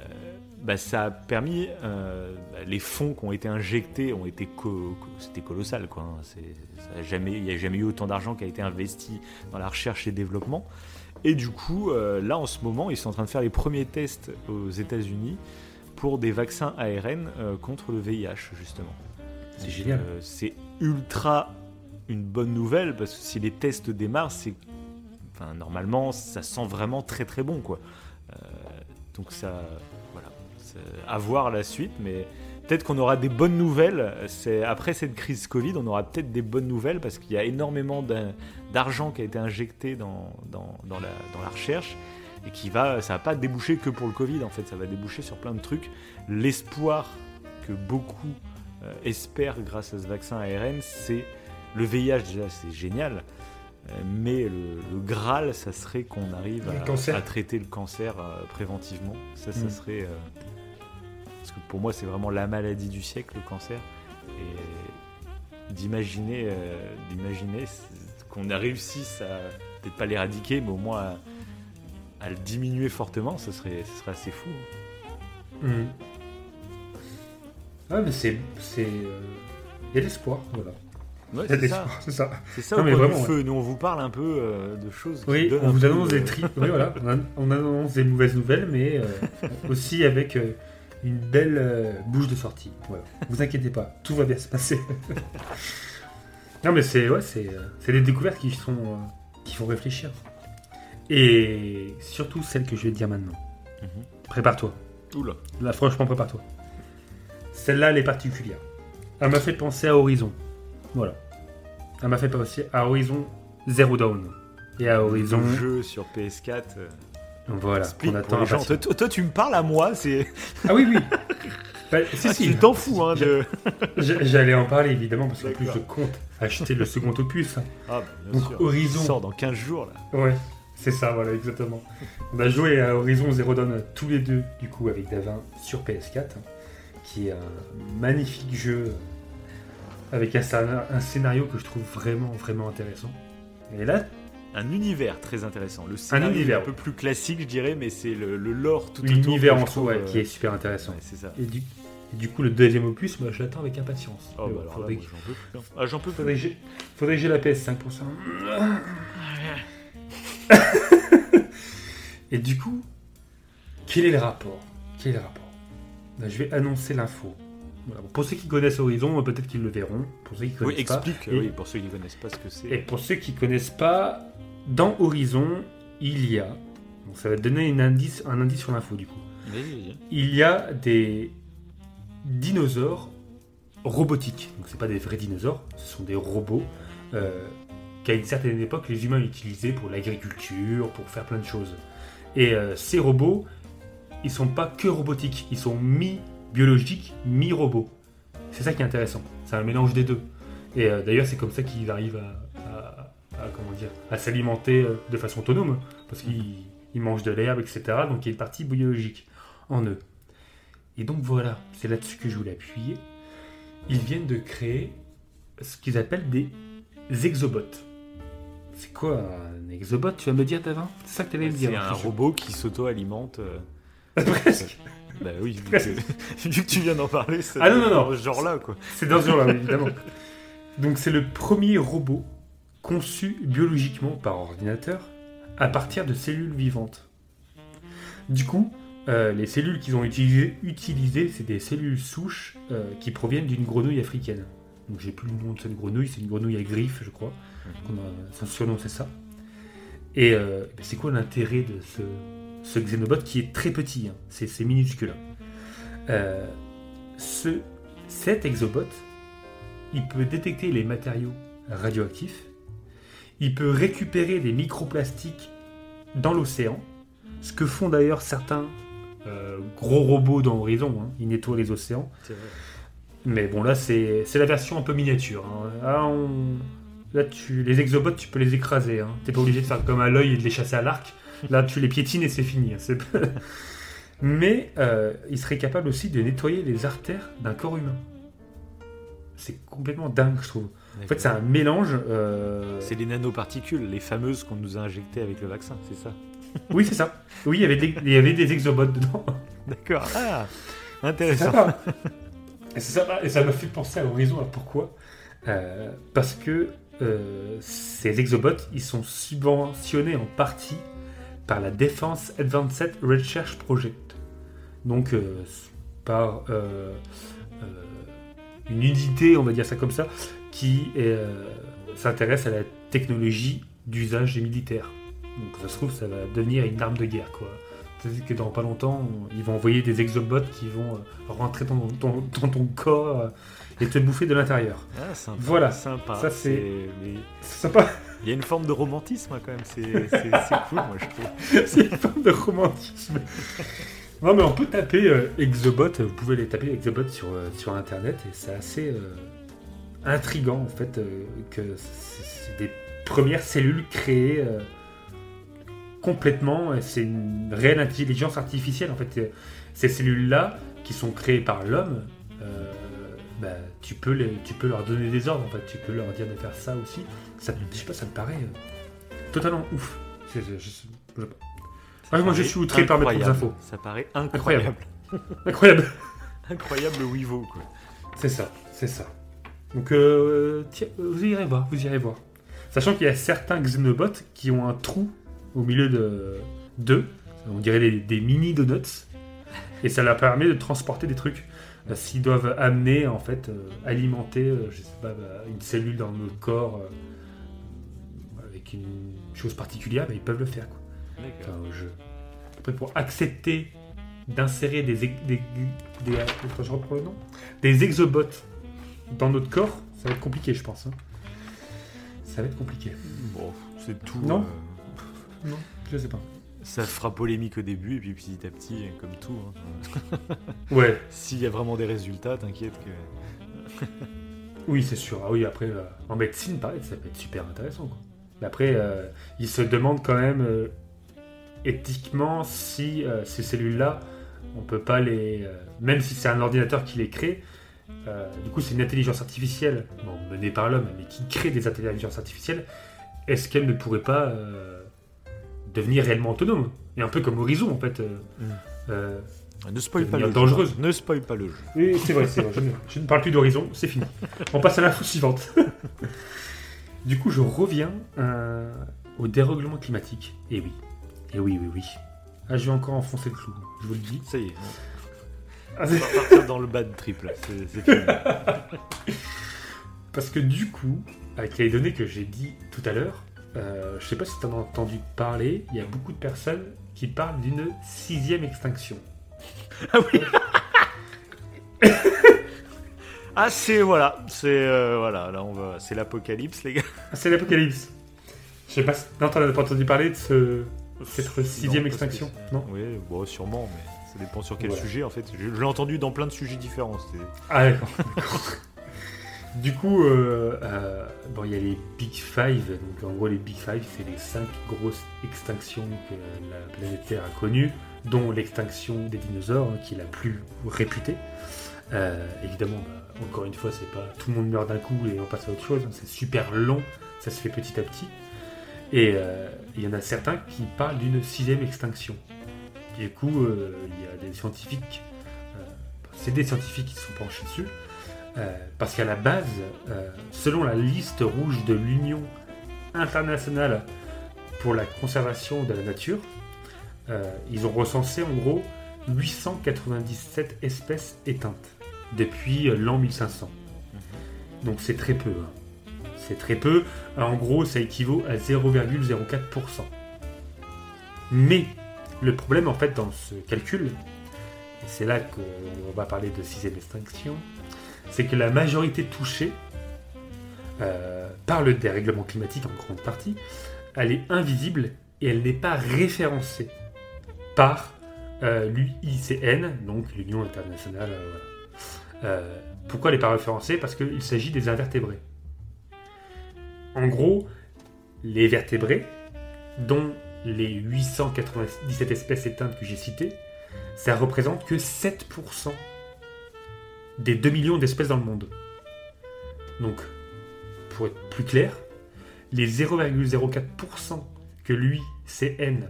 bah, ça a permis, euh, bah, les fonds qui ont été injectés ont été, co- co- c'était colossal, quoi. hein. A il n'y a jamais eu autant d'argent qui a été investi dans la recherche et développement. Et du coup, euh, là en ce moment, ils sont en train de faire les premiers tests aux États-Unis pour des vaccins ARN euh, contre le VIH, justement. C'est génial. euh, c'est ultra une bonne nouvelle parce que si les tests démarrent, c'est. Enfin, normalement, ça sent vraiment très très bon, quoi. Euh, donc, ça. Voilà. À voir la suite, mais peut-être qu'on aura des bonnes nouvelles. C'est Après cette crise Covid, on aura peut-être des bonnes nouvelles parce qu'il y a énormément d'argent qui a été injecté dans, dans, dans la, dans la recherche et qui va, ça va pas déboucher que pour le Covid en fait, ça va déboucher sur plein de trucs. L'espoir que beaucoup euh, espèrent grâce à ce vaccin ARN, c'est le VIH déjà, c'est génial, euh, mais le, le Graal, ça serait qu'on arrive à, traiter le cancer euh, préventivement. Ça, ça Mm. serait euh, parce que pour moi, c'est vraiment la maladie du siècle, le cancer, et d'imaginer, d'imaginer qu'on a réussi à peut-être pas l'éradiquer, mais au moins à, à le diminuer fortement, ce serait, ce serait assez fou. Mhm. Ah, mais c'est. c'est, euh, Il y a de l'espoir, voilà. Ouais, Il y a de c'est ça. l'espoir, c'est ça. C'est ça Non, mais vraiment, feu. Nous, on vous parle un peu euh, de choses. qui Oui, on vous annonce des tri. Oui, voilà. On, an- on annonce des mauvaises nouvelles, mais euh, aussi avec euh, une belle bouche de sortie. Voilà. Vous inquiétez pas, tout va bien se passer. non, mais c'est ouais, c'est c'est des découvertes qui sont qui font réfléchir. Et surtout celle que je vais te dire maintenant. Mhm. Prépare-toi. Oula. Là, franchement, prépare-toi. Celle-là, elle est particulière. Elle m'a fait penser à Horizon. Voilà. Elle m'a fait penser à Horizon Zero Dawn. Et à Horizon. Le jeu sur PS4. euh, Voilà. pour attend gens. Toi, toi, tu me parles à moi, c'est. Ah oui, oui. Bah, si, Ah, si. tu t'en fous, hein, de. J'allais en parler évidemment parce qu'en plus je compte acheter le second opus. Ah, bah, bien Donc sûr. Horizon. Il sort dans 15 jours, là. Ouais, c'est ça, voilà, exactement. On a joué à Horizon Zero Dawn tous les deux, du coup, avec Davin sur PS4, hein, qui est un magnifique jeu euh, avec un, scénar- un scénario que je trouve vraiment, vraiment intéressant. Et là, Un univers très intéressant. Le scénario univers, est un peu plus classique, je dirais, mais c'est le, le lore tout autour l'univers en soi, ouais, euh, qui est super intéressant. ouais, c'est ça. Et du, et du coup, le deuxième opus, moi, je l'attends avec impatience. Oh, bah, alors faudrait, j'en peux plus. hein. Ah, j'en peux plus. faudrait que j'ai la PS5 pour ça. Et du coup, quel est le rapport? Quel est le rapport? Ben, Je vais annoncer l'info. Voilà. Pour ceux qui connaissent Horizon, peut-être qu'ils le verront. Pour ceux qui Oui, connaissent pas. explique, Et- oui, pour ceux qui ne connaissent pas ce que c'est. Et pour ceux qui connaissent pas, dans Horizon, il y a. Donc ça va donner une indice, un indice sur l'info du coup. Il y a des dinosaures robotiques. Donc c'est pas des vrais dinosaures, ce sont des robots euh, qu'à une certaine époque les humains utilisaient pour l'agriculture, pour faire plein de choses. Et euh, ces robots, ils sont pas que robotiques, ils sont mi-biologiques, mi-robots. C'est ça qui est intéressant. C'est un mélange des deux. Et euh, d'ailleurs, c'est comme ça qu'ils arrivent à, à- comment dire, à s'alimenter euh, de façon autonome, parce qu'ils ils mangent de l'herbe, etc. Donc il y a une partie biologique en eux. Et donc voilà, c'est là-dessus que je voulais appuyer. Ils viennent de créer ce qu'ils appellent des exobots. C'est quoi un exobot Tu vas me dire, Davin? C'est ça que tu allais me dire C'est un robot qui s'auto-alimente. euh, Presque. Bah oui, vu que, vu que tu viens d'en parler, c'est Ah non, non, non. dans ce genre-là, quoi. C'est dans ce genre-là, évidemment. Donc c'est le premier robot conçus biologiquement par ordinateur à partir de cellules vivantes. Du coup, euh, les cellules qu'ils ont utilisées, utilisées, c'est des cellules souches euh, qui proviennent d'une grenouille africaine. Donc j'ai plus le nom de cette grenouille, c'est une grenouille à griffes, je crois. Son surnom, c'est ça. Et euh, ben, c'est quoi l'intérêt de ce, ce xénobot qui est très petit hein, C'est minuscule. Euh, ce, cet exobot, il peut détecter les matériaux radioactifs, il peut récupérer des microplastiques dans l'océan, ce que font d'ailleurs certains euh, gros robots dans Horizon, hein, ils nettoient les océans. Mais bon, là, c'est la version un peu miniature. hein. Là, on- là tu... les exobots, tu peux les écraser. Hein. T'es pas obligé de faire comme à l'œil et de les chasser à l'arc. Là, tu les piétines et c'est fini. hein. Mais euh, il serait capable aussi de nettoyer les artères d'un corps humain. C'est complètement dingue, je trouve. En fait, c'est un mélange. euh, C'est les nanoparticules, les fameuses qu'on nous a injectées avec le vaccin, c'est ça? Oui, c'est ça. Oui, il y avait des, il y avait des exobots dedans. D'accord. Ah, intéressant. sympa. Et sympa. Et ça m'a fait penser à Horizon. Alors pourquoi? Euh, Parce que euh, ces exobots, ils sont subventionnés en partie par la Defense Advanced Research Project. Donc euh, par une unité, on va dire ça comme ça, qui s'intéresse à la technologie d'usage des militaires. Donc ça se trouve, ça va devenir une arme de guerre, quoi. C'est-à-dire que dans pas longtemps, on- ils vont envoyer des exobots qui vont euh, rentrer dans ton, dans ton corps euh, et te bouffer de l'intérieur. Ah, sympa. Voilà. Sympa. Ça, c'est- mais C'est sympa. Il y a une forme de romantisme hein, quand même. C'est cool, moi je trouve. C'est une forme de romantisme. Non, mais on peut taper euh, Exobot, vous pouvez les taper Exobot sur, euh, sur internet et c'est assez euh, intriguant en fait que c'est des premières cellules créées complètement. C'est une réelle intelligence artificielle en fait. Ces cellules-là qui sont créées par l'homme, euh, bah, tu, peux les, tu peux leur donner des ordres en fait. Tu peux leur dire de faire ça aussi. Ça, je sais pas, ça me paraît euh, totalement ouf. Je- je- je- Ah, moi, je suis outré par mes propres infos. Ça paraît incroyable. Incroyable. Incroyable Wivo, quoi. C'est ça, c'est ça. Donc, euh, tiens, vous irez voir, vous irez voir. Sachant qu'il y a certains Xenobots qui ont un trou au milieu de d'eux, on dirait des, des mini donuts, et ça leur permet de transporter des trucs. Euh, S'ils doivent amener, en fait, euh, alimenter, euh, je sais pas, bah, une cellule dans notre corps euh, avec une chose particulière, bah, ils peuvent le faire. Quoi. D'accord. Enfin, je... Après, pour accepter d'insérer des, ex- des, des exobots dans notre corps, ça va être compliqué, je pense. hein. Ça va être compliqué. Bon, c'est tout. Non? Non, je sais pas. ça fera polémique au début, et puis petit à petit, comme tout. hein. Ouais, S'il y a vraiment des résultats, t'inquiète que. oui, c'est sûr. Ah oui, après, euh, en médecine, pareil, ça peut être super intéressant. Quoi. Mais après, euh, ils se demandent quand même euh, éthiquement si euh, ces cellules-là, on peut pas les. euh, même si c'est un ordinateur qui les crée, euh, du coup, c'est une intelligence artificielle, bon, menée par l'homme, mais qui crée des intelligences artificielles. Est-ce qu'elle ne pourrait pas euh, devenir réellement autonome Et un peu comme Horizon, en fait. euh, Mm. euh, Ne spoil pas le dangereuse. jeu. Ne spoil pas le jeu. oui, c'est vrai, c'est vrai. Je ne, je ne parle plus d'Horizon, c'est fini. On passe à l'info suivante. du coup, je reviens euh, au dérèglement climatique. Et oui, et oui, oui, oui. Ah, je vais encore enfoncer le clou, je vous le dis. Ça y est. Ah, On va partir dans le bad trip là. C'est fini. Parce que du coup, avec les données que j'ai dit tout à l'heure, euh, je sais pas si tu en as entendu parler, il y a beaucoup de personnes qui parlent d'une sixième extinction. Ah c'est voilà, c'est euh, voilà, là on va, c'est l'apocalypse les gars. Ah, c'est l'apocalypse. Je sais pas si... Non, t'en as pas entendu parler de ce... cette sixième Non, extinction Non? Oui, bon sûrement, mais ça dépend sur quel sujet en fait. Je, je l'ai entendu dans plein de sujets différents. Ah d'accord. du coup, euh, euh, bon, il y a les Big Five. Donc en gros, les Big Five, c'est les cinq grosses extinctions que la planète Terre a connues, dont l'extinction des dinosaures, hein, qui est la plus réputée. Euh, évidemment, bah, encore une fois, c'est pas tout le monde meurt d'un coup et on passe à autre chose. hein, c'est super long, ça se fait petit à petit. Et il y en a certains qui parlent d'une sixième extinction. Du coup, il y a des scientifiques, c'est des scientifiques qui se sont penchés dessus, parce qu'à la base, euh, selon la liste rouge de l'Union international pour la conservation de la nature, euh, ils ont recensé en gros 897 espèces éteintes depuis euh, l'an 1500. Donc c'est très peu. hein. C'est très peu. En gros, ça équivaut à 0,04%. Mais le problème en fait dans ce calcul, et c'est là qu'on va parler de sixième extinction, c'est que la majorité touchée euh, par le dérèglement climatique en grande partie, elle est invisible et elle n'est pas référencée par euh, l'UICN, donc l'Union internationale. euh, pourquoi elle n'est pas référencée? Parce qu'il s'agit des invertébrés. En gros, les vertébrés, dont les 897 espèces éteintes que j'ai citées, ça représente que 7% des 2 millions d'espèces dans le monde. Donc, pour être plus clair, les 0,04% que l'UICN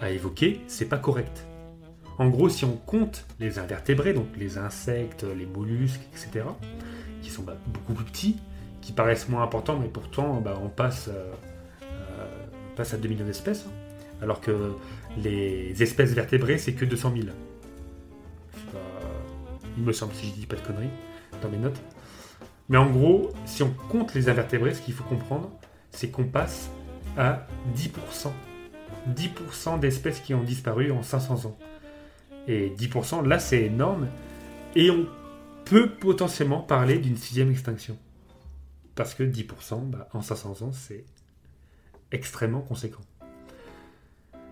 a évoqué, c'est pas correct. En gros, si on compte les invertébrés, donc les insectes, les mollusques, etc., qui sont bah, beaucoup plus petits, qui paraissent moins importants, mais pourtant bah, on, passe, euh, euh, à 2 millions d'espèces, hein. alors que les espèces vertébrées, c'est que 200 000. Il me semble, si je dis pas de conneries, dans mes notes. Mais en gros, si on compte les invertébrés, ce qu'il faut comprendre, c'est qu'on passe à 10%. 10% d'espèces qui ont disparu en 500 ans. Et 10%, là, c'est énorme. Et on peut potentiellement parler d'une sixième extinction. Parce que 10%, bah, en 500 ans, c'est extrêmement conséquent.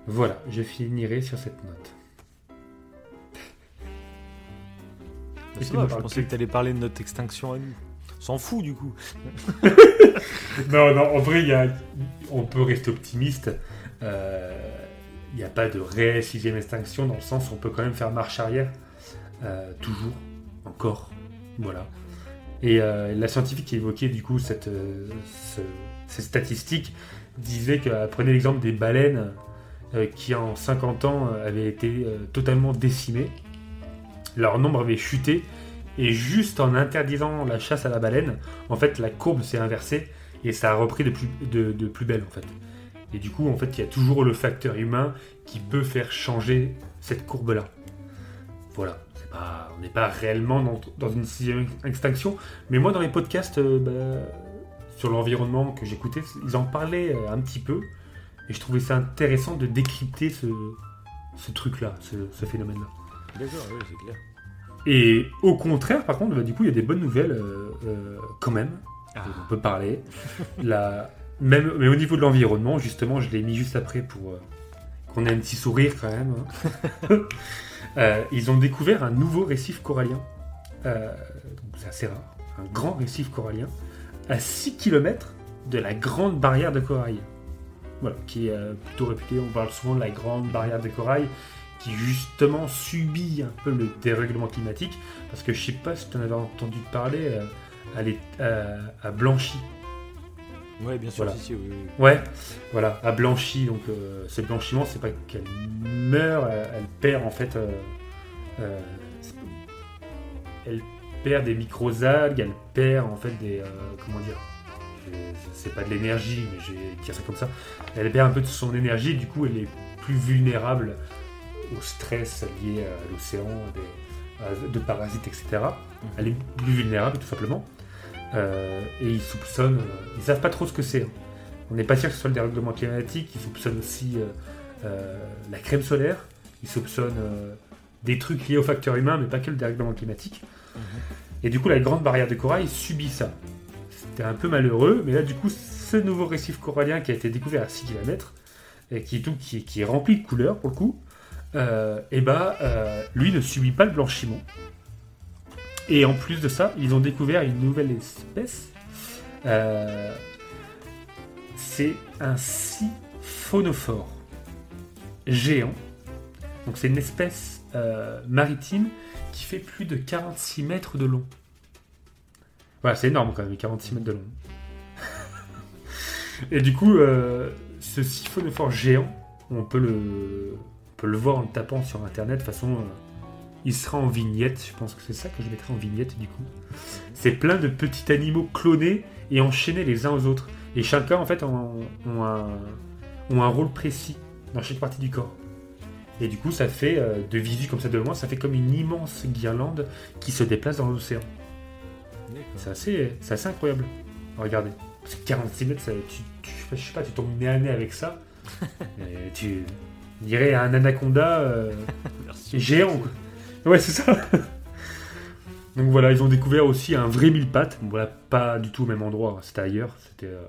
Voilà, je finirai sur cette note. Je pensais que t'allais parler de notre extinction à nous. On S'en fout du coup. Non, non, en vrai, y a- on peut rester optimiste. Euh, Il n'y a pas de réelle sixième extinction dans le sens où on peut quand même faire marche arrière. Euh, toujours, encore. Voilà. Et euh, la scientifique qui évoquait du coup cette, ce- ces statistiques disait qu'elle prenait l'exemple des baleines qui en 50 ans avaient été totalement décimées. Leur nombre avait chuté et juste en interdisant la chasse à la baleine, en fait la courbe s'est inversée et ça a repris de plus, de, plus belle en fait. Et du coup, en fait, il y a toujours le facteur humain qui peut faire changer cette courbe-là. Voilà. Pas, on n'est pas réellement dans, une sixième extinction, mais moi, dans les podcasts euh, bah, sur l'environnement que j'écoutais, ils en parlaient euh, un petit peu, et je trouvais ça intéressant de décrypter ce, truc-là, ce, ce phénomène-là. D'accord, oui, c'est clair. Et au contraire, par contre, bah, du coup, il y a des bonnes nouvelles euh, euh, quand même. Ah. On peut parler. La... Même, mais au niveau de l'environnement, justement, je l'ai mis juste après pour euh, qu'on ait un petit sourire quand même. hein. Euh, ils ont découvert un nouveau récif corallien. Euh, c'est assez rare. Un grand récif corallien à 6 km de la grande barrière de corail. Voilà, qui est euh, plutôt réputée. On parle souvent de la grande barrière de corail qui justement subit un peu le dérèglement climatique. Parce que je sais pas si tu en avais entendu parler, euh, elle est euh, à Blanchy. Ouais, bien sûr, Voilà. si, si, oui, oui. Ouais, voilà, à Blanchy. Donc, euh, ce blanchiment, c'est pas qu'elle meurt, elle, elle perd en fait. euh, euh, elle perd des microalgues, elle perd en fait des. euh, comment dire C'est pas de l'énergie, mais je vais dire ça comme ça. Elle perd un peu de son énergie, du coup, elle est plus vulnérable au stress lié à l'océan, à des- à- de parasites, etc. Elle est plus vulnérable, tout simplement. Euh, et ils soupçonnent. euh, ils savent pas trop ce que c'est. hein. On n'est pas sûr que ce soit le dérèglement climatique. Ils soupçonnent aussi euh, euh, la crème solaire. Ils soupçonnent des trucs liés au facteur humain, mais pas que le dérèglement climatique. Et du coup, la grande barrière de corail subit ça. C'était un peu malheureux, mais là, du coup, ce nouveau récif corallien qui a été découvert à 6 km, et qui est, tout, qui, qui est rempli de couleurs pour le coup, euh, et bah, euh, lui ne subit pas le blanchiment. Et en plus de ça, ils ont découvert une nouvelle espèce. Euh, c'est un siphonophore géant. Donc c'est une espèce maritime qui fait plus de 46 mètres de long. Voilà, c'est énorme quand même, 46 mètres de long. Et du coup, ce siphonophore géant, on peut le, peut le voir en le tapant sur internet. De toute façon, euh, il sera en vignette. Je pense que c'est ça que je mettrai en vignette du coup. C'est plein de petits animaux clonés et enchaînés les uns aux autres. Et chacun, en fait, ont, ont un, ont un rôle précis dans chaque partie du corps. Et du coup, ça fait, euh, de visu comme ça de loin, ça fait comme une immense guirlande qui se déplace dans l'océan. C'est assez, incroyable. Regardez. Parce que 46 mètres, ça- tu, tu- je sais pas, tu tombes nez à nez avec ça. et tu dirais un anaconda euh, géant. quoi. Ouais, c'est ça. Donc voilà, ils ont découvert aussi un vrai mille pattes. Bon, voilà, pas du tout au même endroit, c'était ailleurs. C'était euh,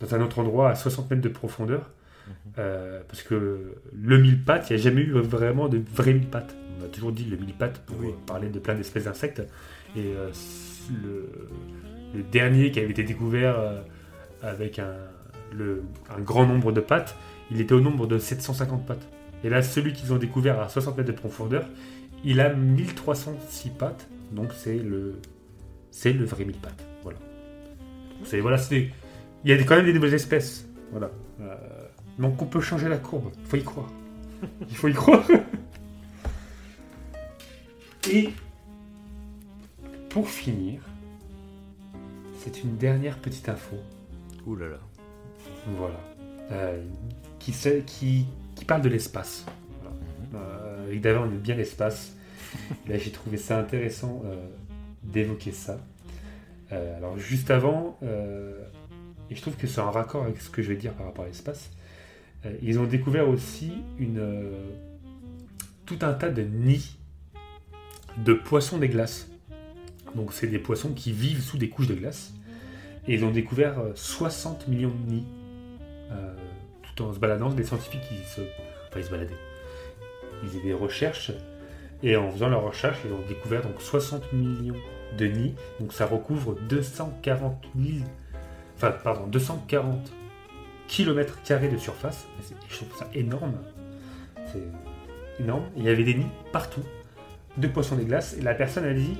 dans un autre endroit à 60 mètres de profondeur. Euh, parce que le mille pattes, il n'y a jamais eu vraiment de vrai mille pattes. On a toujours dit le mille pattes pour Oui. parler de plein d'espèces d'insectes. Et le, le dernier qui avait été découvert avec un, le- un grand nombre de pattes, il était au nombre de 750 pattes. Et là, celui qu'ils ont découvert à 60 mètres de profondeur, il a 1306 pattes. Donc c'est le, c'est le vrai mille pattes. Voilà. C'est voilà, c'est, il y a quand même des nouvelles espèces. Voilà. Euh, donc on peut changer la courbe. Il faut y croire. Il faut y croire. Et pour finir, c'est une dernière petite info. Ouh là là. Voilà. Euh, qui, sait- qui, qui parle de l'espace. Voilà. On aime bien l'espace. Là, j'ai trouvé ça intéressant euh, d'évoquer ça. Euh, alors, juste avant, euh, et je trouve que c'est en raccord avec ce que je vais dire par rapport à l'espace, ils ont découvert aussi une, tout un tas de nids de poissons des glaces. Donc, c'est des poissons qui vivent sous des couches de glace. Et ils ont découvert euh, 60 millions de nids tout en se baladant. Des scientifiques qui se, enfin, ils se baladaient. Ils faisaient des recherches et en faisant leurs recherches, ils ont découvert donc 60 millions de nids. Donc ça recouvre 240 000, enfin pardon, 240 kilomètres carrés de surface. Je trouve ça énorme. C'est énorme. Il y avait des nids partout de poissons des glaces. Et la personne a dit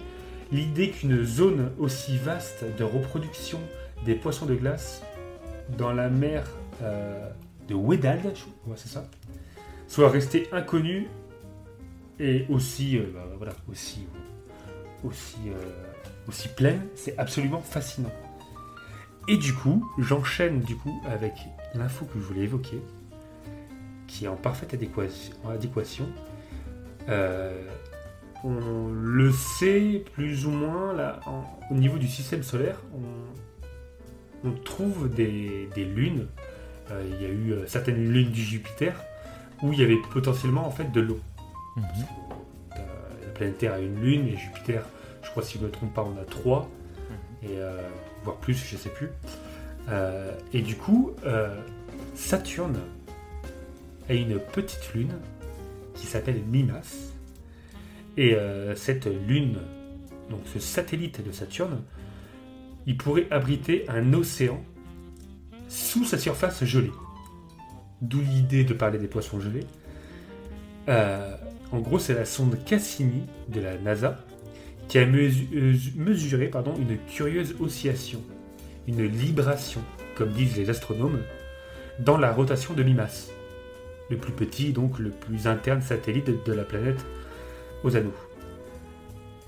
l'idée qu'une zone aussi vaste de reproduction des poissons de glace dans la mer euh, de c'est ça, soit restée inconnue et aussi, euh, bah, voilà, aussi, aussi, euh, aussi pleine, c'est absolument fascinant. Et du coup, j'enchaîne du coup avec l'info que je voulais évoquer, qui est en parfaite adéquation. en adéquation. Euh, on le sait plus ou moins là, au niveau du système solaire, on, trouve des lunes. Euh, il y a eu euh, certaines lunes du Jupiter où il y avait potentiellement en fait de l'eau. Mhm. Euh, la planète Terre a une lune et Jupiter, je crois si je ne me trompe pas, on a trois, et euh, voire plus, je sais plus. Euh, et du coup, euh, Saturne a une petite lune qui s'appelle Mimas. Et cette lune, donc ce satellite de Saturne, il pourrait abriter un océan sous sa surface gelée. D'où l'idée de parler des poissons gelés. Euh, en gros, c'est la sonde Cassini de la NASA qui a euh, mesuré pardon, une curieuse oscillation, une libration, comme disent les astronomes, dans la rotation de Mimas, le plus petit, donc le plus interne satellite de la planète aux anneaux.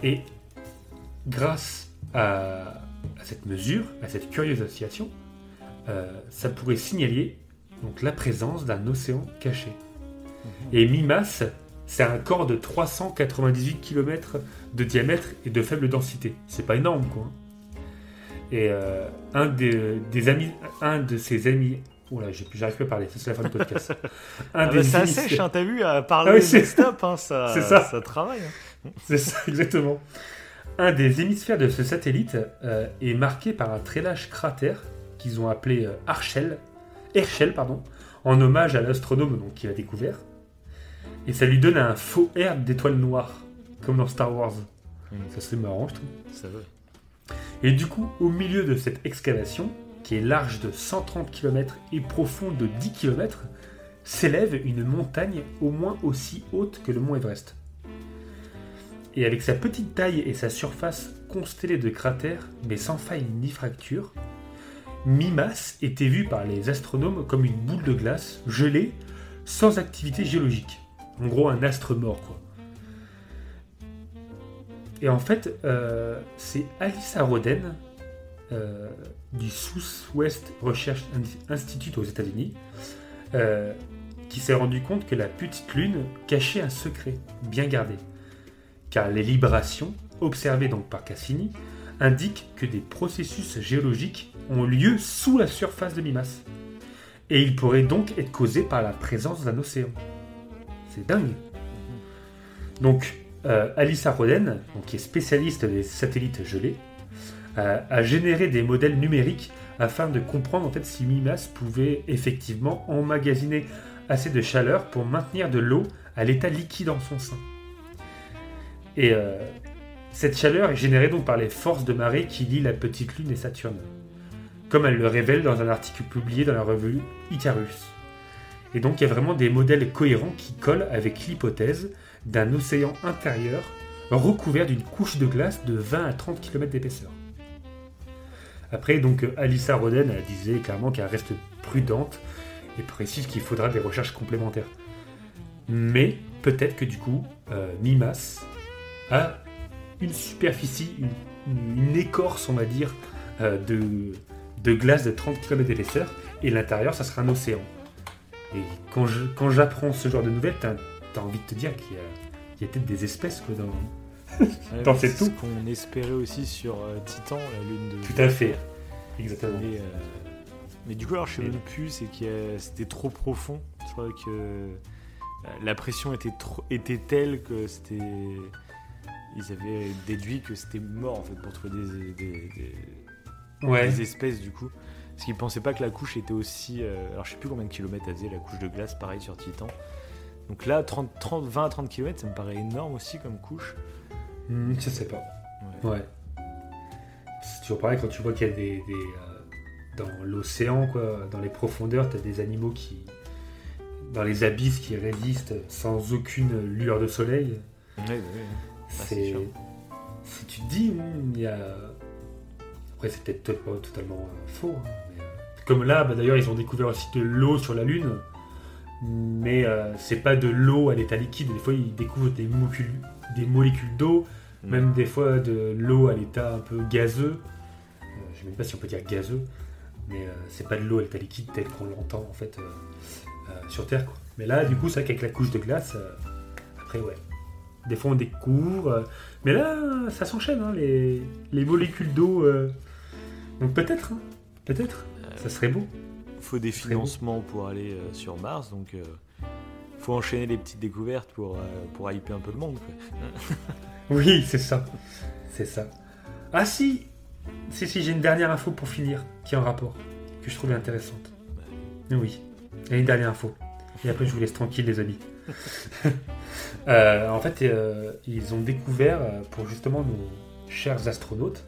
Et grâce à cette mesure, à cette curieuse oscillation, euh, ça pourrait signaler donc, la présence d'un océan caché. Et Mimas, c'est un corps de 398 km de diamètre et de faible densité. C'est pas énorme, quoi. Et euh, un des, des amis, un de ses amis, oula, j'arrive plus à parler, c'est la fin du podcast. Un Ah bah, ça sèche, hein, t'as vu, à parler Ah oui, c'est- stop, hein, ça, c'est ça. ça travaille. hein. C'est ça, exactement. Un des hémisphères de ce satellite euh, est marqué par un très lâche cratère qu'ils ont appelé euh, Herschel, pardon, en hommage à l'astronome qui l'a découvert. Et ça lui donne un faux air d'étoile noire, comme dans Star Wars. Mm. Ça c'est marrant, je trouve. Ça va. Et du coup, au milieu de cette excavation, qui est large de 130 km et profonde de 10 km, s'élève une montagne au moins aussi haute que le mont Everest. Et avec sa petite taille et sa surface constellée de cratères, mais sans faille ni fracture, Mimas était vu par les astronomes comme une boule de glace gelée sans activité géologique. En gros, un astre mort, quoi. Et en fait, euh, c'est Alissa Roden euh, du Southwest Research Institute aux États-Unis, euh, qui s'est rendu compte que la petite lune cachait un secret bien gardé, car les librations, observées donc par Cassini, indiquent que des processus géologiques ont lieu sous la surface de Mimas, et ils pourraient donc être causés par la présence d'un océan. C'est dingue. Donc, euh, Alissa Roden, qui est spécialiste des satellites gelés, euh, a généré des modèles numériques afin de comprendre en fait si Mimas pouvait effectivement emmagasiner assez de chaleur pour maintenir de l'eau à l'état liquide en son sein. Et euh, cette chaleur est générée donc par les forces de marée qui lient la petite lune et Saturne, comme elle le révèle dans un article publié dans la revue Icarus. Et donc il y a vraiment des modèles cohérents qui collent avec l'hypothèse d'un océan intérieur recouvert d'une couche de glace de 20 à 30 km d'épaisseur. Après, donc, Alissa Roden disait clairement qu'elle reste prudente et précise qu'il faudra des recherches complémentaires. Mais peut-être que du coup, euh, Mimas a une superficie, une, écorce, on va dire, euh, de, de glace de 30 km d'épaisseur, et l'intérieur, ça sera un océan. Et quand, je, quand j'apprends ce genre de nouvelles, t'as, as envie de te dire qu'il y a, il y a peut-être des espèces quoi, dans, dans cette ce qu'on espérait aussi sur euh, Titan, la lune de. Tout à fait. Exactement. Mais, euh, mais du coup, alors je sais même plus, c'est que c'était trop profond. Je crois que la pression était, trop, était telle que c'était. Ils avaient déduit que c'était mort en fait pour trouver des, des, des, Ouais. des espèces du coup. Parce qu'ils pensaient pas que la couche était aussi. euh, alors je sais plus combien de kilomètres elle faisait la couche de glace, pareil sur Titan. Donc là, 30, 30, 20 à 30 km, ça me paraît énorme aussi comme couche. Hmm, je sais pas. Ouais. Ouais. C'est toujours pareil quand tu vois qu'il y a des. des, euh, dans l'océan, quoi, dans les profondeurs, tu as des animaux qui. Dans les abysses qui résistent sans aucune lueur de soleil. Ouais, ouais, ouais. Ah, c'est. Si tu te dis, hmm, il y a. Après, c'est peut-être to- pas totalement euh, faux. hein, mais, euh, Comme là, bah, d'ailleurs, ils ont découvert aussi de l'eau sur la Lune. Mais euh, c'est pas de l'eau à l'état liquide. Des fois, ils découvrent des molécules, des molécules d'eau, même des fois de l'eau à l'état un peu gazeux. Euh, je sais même pas si on peut dire gazeux, mais euh, c'est pas de l'eau à l'état liquide tel qu'on l'entend en fait euh, euh, sur Terre. Quoi. Mais là, du coup, c'est vrai qu'avec la couche de glace, euh, après, ouais. Des fois, on découvre. euh, mais là, ça s'enchaîne, hein, les, les molécules d'eau. euh. Donc peut-être, hein, peut-être, ça serait beau. faut des financements pour aller euh, sur Mars, donc euh, faut enchaîner les petites découvertes pour, euh, pour hyper un peu le monde. quoi. Oui, c'est ça. C'est ça. Ah si Si, si, j'ai une dernière info pour finir, qui est en rapport, que je trouvais intéressante. Oui, il y a une dernière info. Et après, je vous laisse tranquille, les amis. Euh, en fait, euh, ils ont découvert, euh, pour justement nos chers astronautes,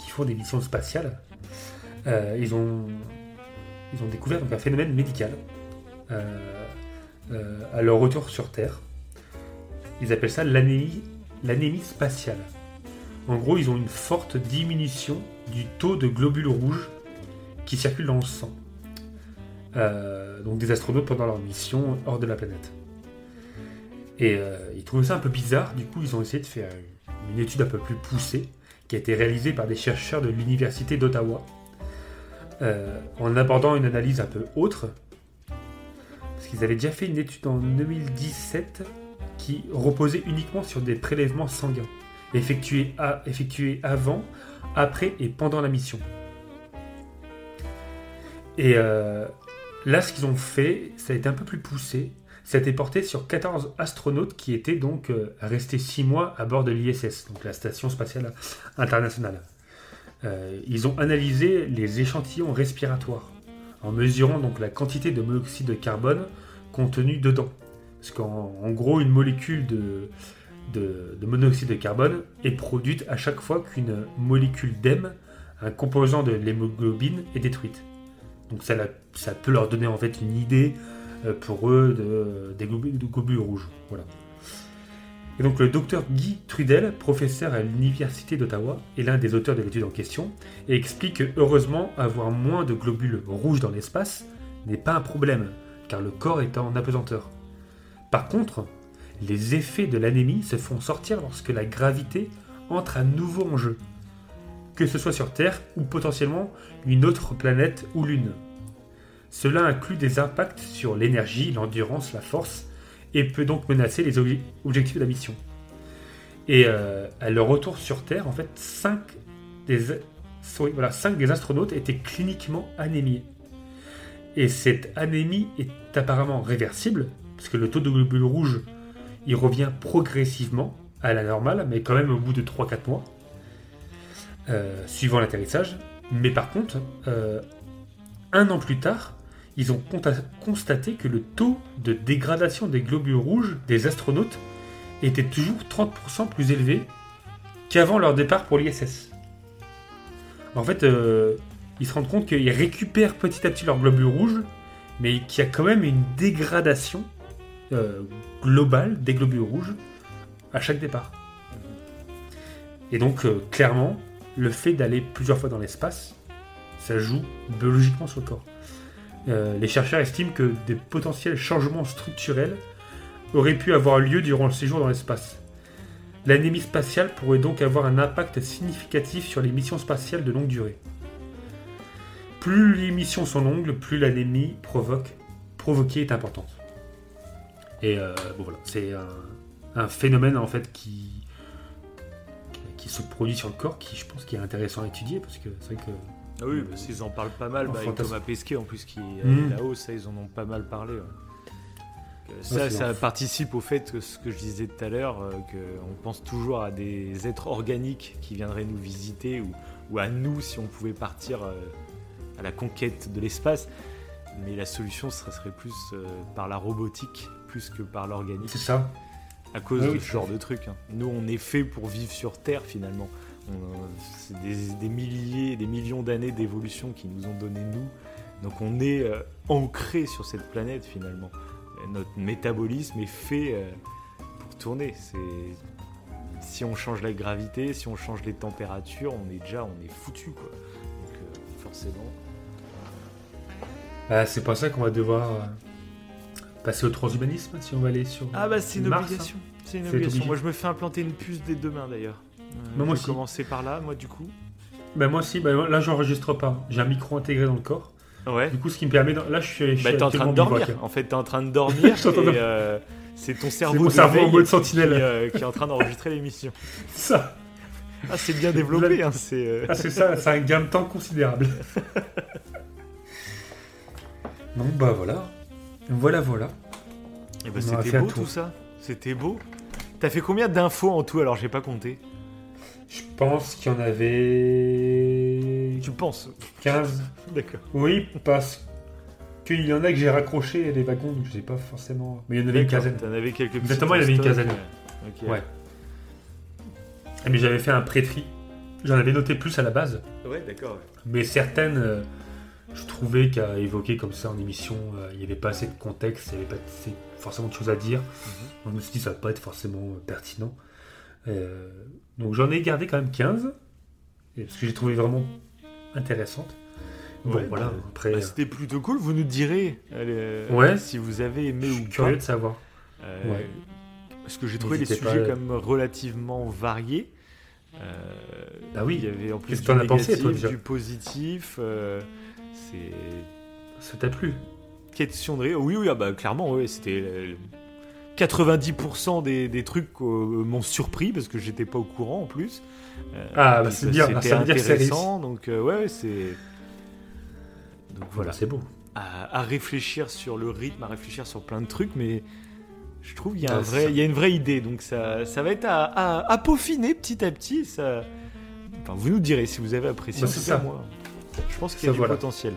qui font des missions spatiales, ils, ont, découvert un phénomène médical à leur retour sur Terre. Ils appellent ça l'anémie spatiale. En gros, ils ont une forte diminution du taux de globules rouges qui circulent dans le sang. Euh, donc des astronautes pendant leur mission hors de la planète. Et euh, ils trouvaient ça un peu bizarre, du coup ils ont essayé de faire une étude un peu plus poussée, qui a été réalisée par des chercheurs de l'Université d'Ottawa, euh, en abordant une analyse un peu autre, parce qu'ils avaient déjà fait une étude en 2017 qui reposait uniquement sur des prélèvements sanguins, effectués, à- effectués avant, après et pendant la mission. Et euh, là, ce qu'ils ont fait, ça a été un peu plus poussé. Ça a été porté sur 14 astronautes qui étaient donc euh, restés 6 mois à bord de l'ISS, donc la Station Spatiale Internationale. Euh, ils ont analysé les échantillons respiratoires en mesurant donc la quantité de monoxyde de carbone contenu dedans. Parce qu'en en gros, une molécule de, de, de monoxyde de carbone est produite à chaque fois qu'une molécule d'hème, un composant de l'hémoglobine, est détruite. Donc ça, la- ça peut leur donner en fait une idée euh, pour eux de, des globules, rouges. Voilà. Et donc le docteur Guy Trudel, professeur à l'Université d'Ottawa, est l'un des auteurs de l'étude en question, et explique que heureusement, avoir moins de globules rouges dans l'espace n'est pas un problème, car le corps est en apesanteur. Par contre, les effets de l'anémie se font sortir lorsque la gravité entre à nouveau en jeu. que ce soit sur Terre ou potentiellement une autre planète ou lune. Cela inclut des impacts sur l'énergie, l'endurance, la force, et peut donc menacer les obje- objectifs de la mission. Et euh, à leur retour sur Terre, en fait, 5 des, cinq des astronautes étaient cliniquement anémiés. Et cette anémie est apparemment réversible, parce que le taux de globules rouges, il revient progressivement à la normale, mais quand même au bout de 3-4 mois, euh, suivant l'atterrissage. Mais par contre, euh, un an plus tard, ils ont constaté que le taux de dégradation des globules rouges des astronautes était toujours 30% plus élevé qu'avant leur départ pour l'ISS. En fait, euh, ils se rendent compte qu'ils récupèrent petit à petit leurs globules rouges, mais qu'il y a quand même une dégradation euh, globale des globules rouges à chaque départ. Et donc, euh, clairement, le fait d'aller plusieurs fois dans l'espace, ça joue biologiquement sur le corps. Euh, les chercheurs estiment que des potentiels changements structurels auraient pu avoir lieu durant le séjour dans l'espace. L'anémie spatiale pourrait donc avoir un impact significatif sur les missions spatiales de longue durée. Plus les missions sont longues, plus l'anémie provoquée est importante. Et euh, bon voilà, c'est un, phénomène en fait qui, se produit sur le corps, qui je pense qui est intéressant à étudier parce que c'est vrai que oui, parce qu'ils en parlent pas mal. Bah, fantasme. Thomas Pesquet, en plus, qui est Mm. là-haut, ça, ils en ont pas mal parlé. ouais. Ça, ça participe au fait que ce que je disais tout à l'heure, euh, qu'on pense toujours à des êtres organiques qui viendraient nous visiter ou, ou à nous si on pouvait partir euh, à la conquête de l'espace. Mais la solution, ce serait plus euh, par la robotique plus que par l'organique c'est ça. à cause Oui, de ce genre de truc. hein. Nous, on est fait pour vivre sur Terre finalement. C'est des, des milliers, des millions d'années d'évolution qui nous ont donné nous. Donc on est euh, ancré sur cette planète finalement. Et notre métabolisme est fait euh, pour tourner. C'est si on change la gravité, si on change les températures, on est déjà, on est foutu quoi. Donc euh, forcément. Ah, c'est pas ça qu'on va devoir passer au transhumanisme si on va aller sur. Ah bah c'est une Mars, obligation. C'est une obligation. obligé. Moi je me fais implanter une puce dès demain d'ailleurs. Bah, moi aussi. commencer par là, moi du coup. Bah, moi aussi, bah, là j'enregistre pas. J'ai un micro intégré dans le corps. Ouais. Du coup, ce qui me permet. Là, je suis. je Bah t'es en train de dormir. En fait, t'es en train de dormir et euh, c'est ton cerveau, mon cerveau en mode qui, sentinelle. euh, qui est en train d'enregistrer l'émission. Ça. Ah, c'est bien développé. Hein, c'est. euh, Ah, c'est ça, c'est un gain de temps considérable. Donc, bah voilà. Voilà, voilà. eh ben, on aura c'était beau tout ça. C'était beau. T'as fait combien d'infos en tout? Alors j'ai pas compté. Je pense qu'il y en avait. Tu penses 15. D'accord. Oui, parce qu'il y en a que j'ai raccroché les wagons, donc je sais pas forcément. Mais il y en avait une quinzaine. T'en avais quelques Exactement, il y en avait une quinzaine. ouais. Ok. Ouais. Mais j'avais fait un pré-tri. J'en avais noté plus à la base. Ouais, d'accord. Mais certaines, euh, je trouvais qu'à évoquer comme ça en émission, euh, il n'y avait pas assez de contexte, il n'y avait pas assez- forcément de choses à dire. Mhm. Donc, je me suis dit, ça va pas être forcément euh, pertinent. Euh, donc j'en ai gardé quand même 15, et parce que j'ai trouvé vraiment intéressante. Bon, Ouais, voilà, bah, après, Bah, euh, C'était plutôt cool. Vous nous direz euh, Ouais. si vous avez aimé je ou suis pas. curieux de savoir. Euh, Ouais. Parce que j'ai trouvé les sujets quand même relativement variés. Euh, Bah oui. Il y avait en plus du as négatif, pensé, toi, déjà du positif. euh, c'est Ça t'a plu? Question de rire. Oui, oui, ah bah, clairement, ouais, c'était euh, 90% des, des trucs euh, m'ont surpris parce que j'étais pas au courant en plus. Euh, Ah, bah, c'est bien, C'était dire intéressant. Donc euh, ouais, c'est donc voilà. C'est beau. à, à réfléchir sur le rythme, à réfléchir sur plein de trucs, mais je trouve qu'il y, a un Ah, vrai- il y a une vraie idée, donc ça, ça va être à, à- à peaufiner petit à petit. Ça... Enfin, vous nous direz si vous avez apprécié. Bah, ça. moi, je pense qu'il y Ça, a du voilà. potentiel.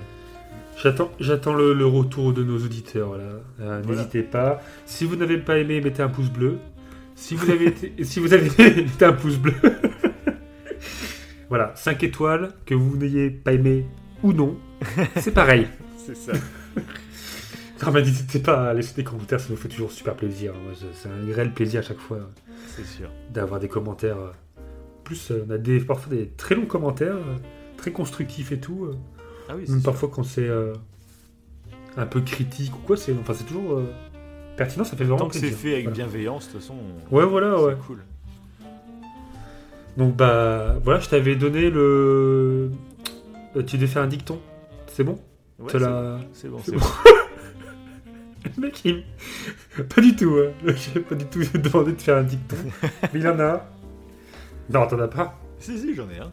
J'attends, j'attends le, le retour de nos auditeurs. Voilà. Euh, Voilà. N'hésitez pas. Si vous n'avez pas aimé, mettez un pouce bleu. Si vous avez, été- si vous avez aimé, mettez un pouce bleu. voilà, 5 étoiles, que vous n'ayez pas aimé ou non, c'est pareil. C'est ça. Non, mais n'hésitez pas à laisser des commentaires, ça nous fait toujours super plaisir. C'est un réel plaisir à chaque fois C'est sûr. d'avoir des commentaires. euh. En plus, euh, on a des, parfois des très longs commentaires, euh, très constructifs et tout. Ah oui, Même sûr. parfois quand c'est euh, un peu critique ou quoi, c'est enfin, c'est toujours euh, pertinent, ça fait vraiment Tant que c'est fait avec Voilà. bienveillance, de toute façon, Ouais, voilà, c'est ouais. cool. Donc bah voilà, je t'avais donné le. Euh, Tu devais faire un dicton. C'est bon? Ouais, Te c'est- la- C'est bon, c'est c'est bon. bon. Le mec, il... Pas du tout, hein. J'ai pas du tout demandé de faire un dicton. Mais il en a un. Non, t'en as pas Si, si, j'en ai un.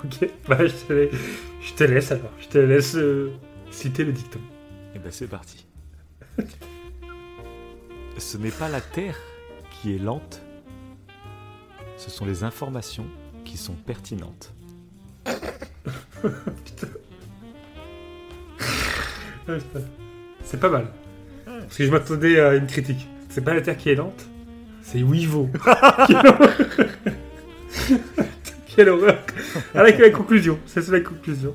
Ok, bah je te, laisse, je te laisse alors. Je te laisse euh, citer le dicton. Et ben c'est parti. Ce n'est pas la Terre qui est lente, ce sont les informations qui sont pertinentes. Ah, putain. C'est pas mal. Parce que je m'attendais à une critique. C'est pas la Terre qui est lente, c'est Wivo. Quelle horreur. Avec la conclusion, c'est la conclusion.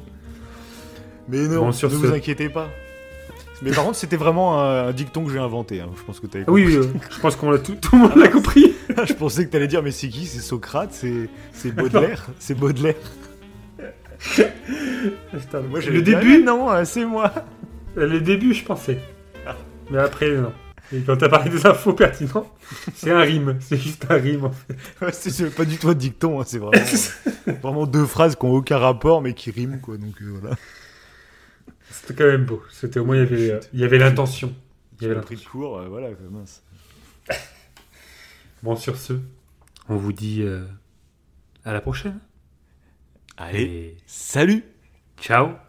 Mais non, Bon, sur ne ce- vous inquiétez pas. Mais par contre, c'était vraiment un, un dicton que j'ai inventé. hein. Je pense que Ah oui, compris. euh, je pense qu'on l'a tout, tout le monde l'a compris. Je pensais que t'allais dire, mais c'est qui? C'est Socrate? C'est Baudelaire? C'est Baudelaire Putain, Moi, le début, non, euh, c'est moi. le début, je pensais. Mais après, non. Et quand t'as parlé des infos pertinentes, c'est un rime. C'est juste un rime, en fait. Ouais, c'est pas du tout un dicton, hein, c'est vraiment, vraiment deux phrases qui ont aucun rapport mais qui riment quoi. Donc euh, voilà. C'était quand même beau. C'était au moins, il y avait, euh, il y avait l'intention. Il y avait pris de cours, euh, voilà, mince. Bon, sur ce, on vous dit euh, à la prochaine. Allez, Et salut ciao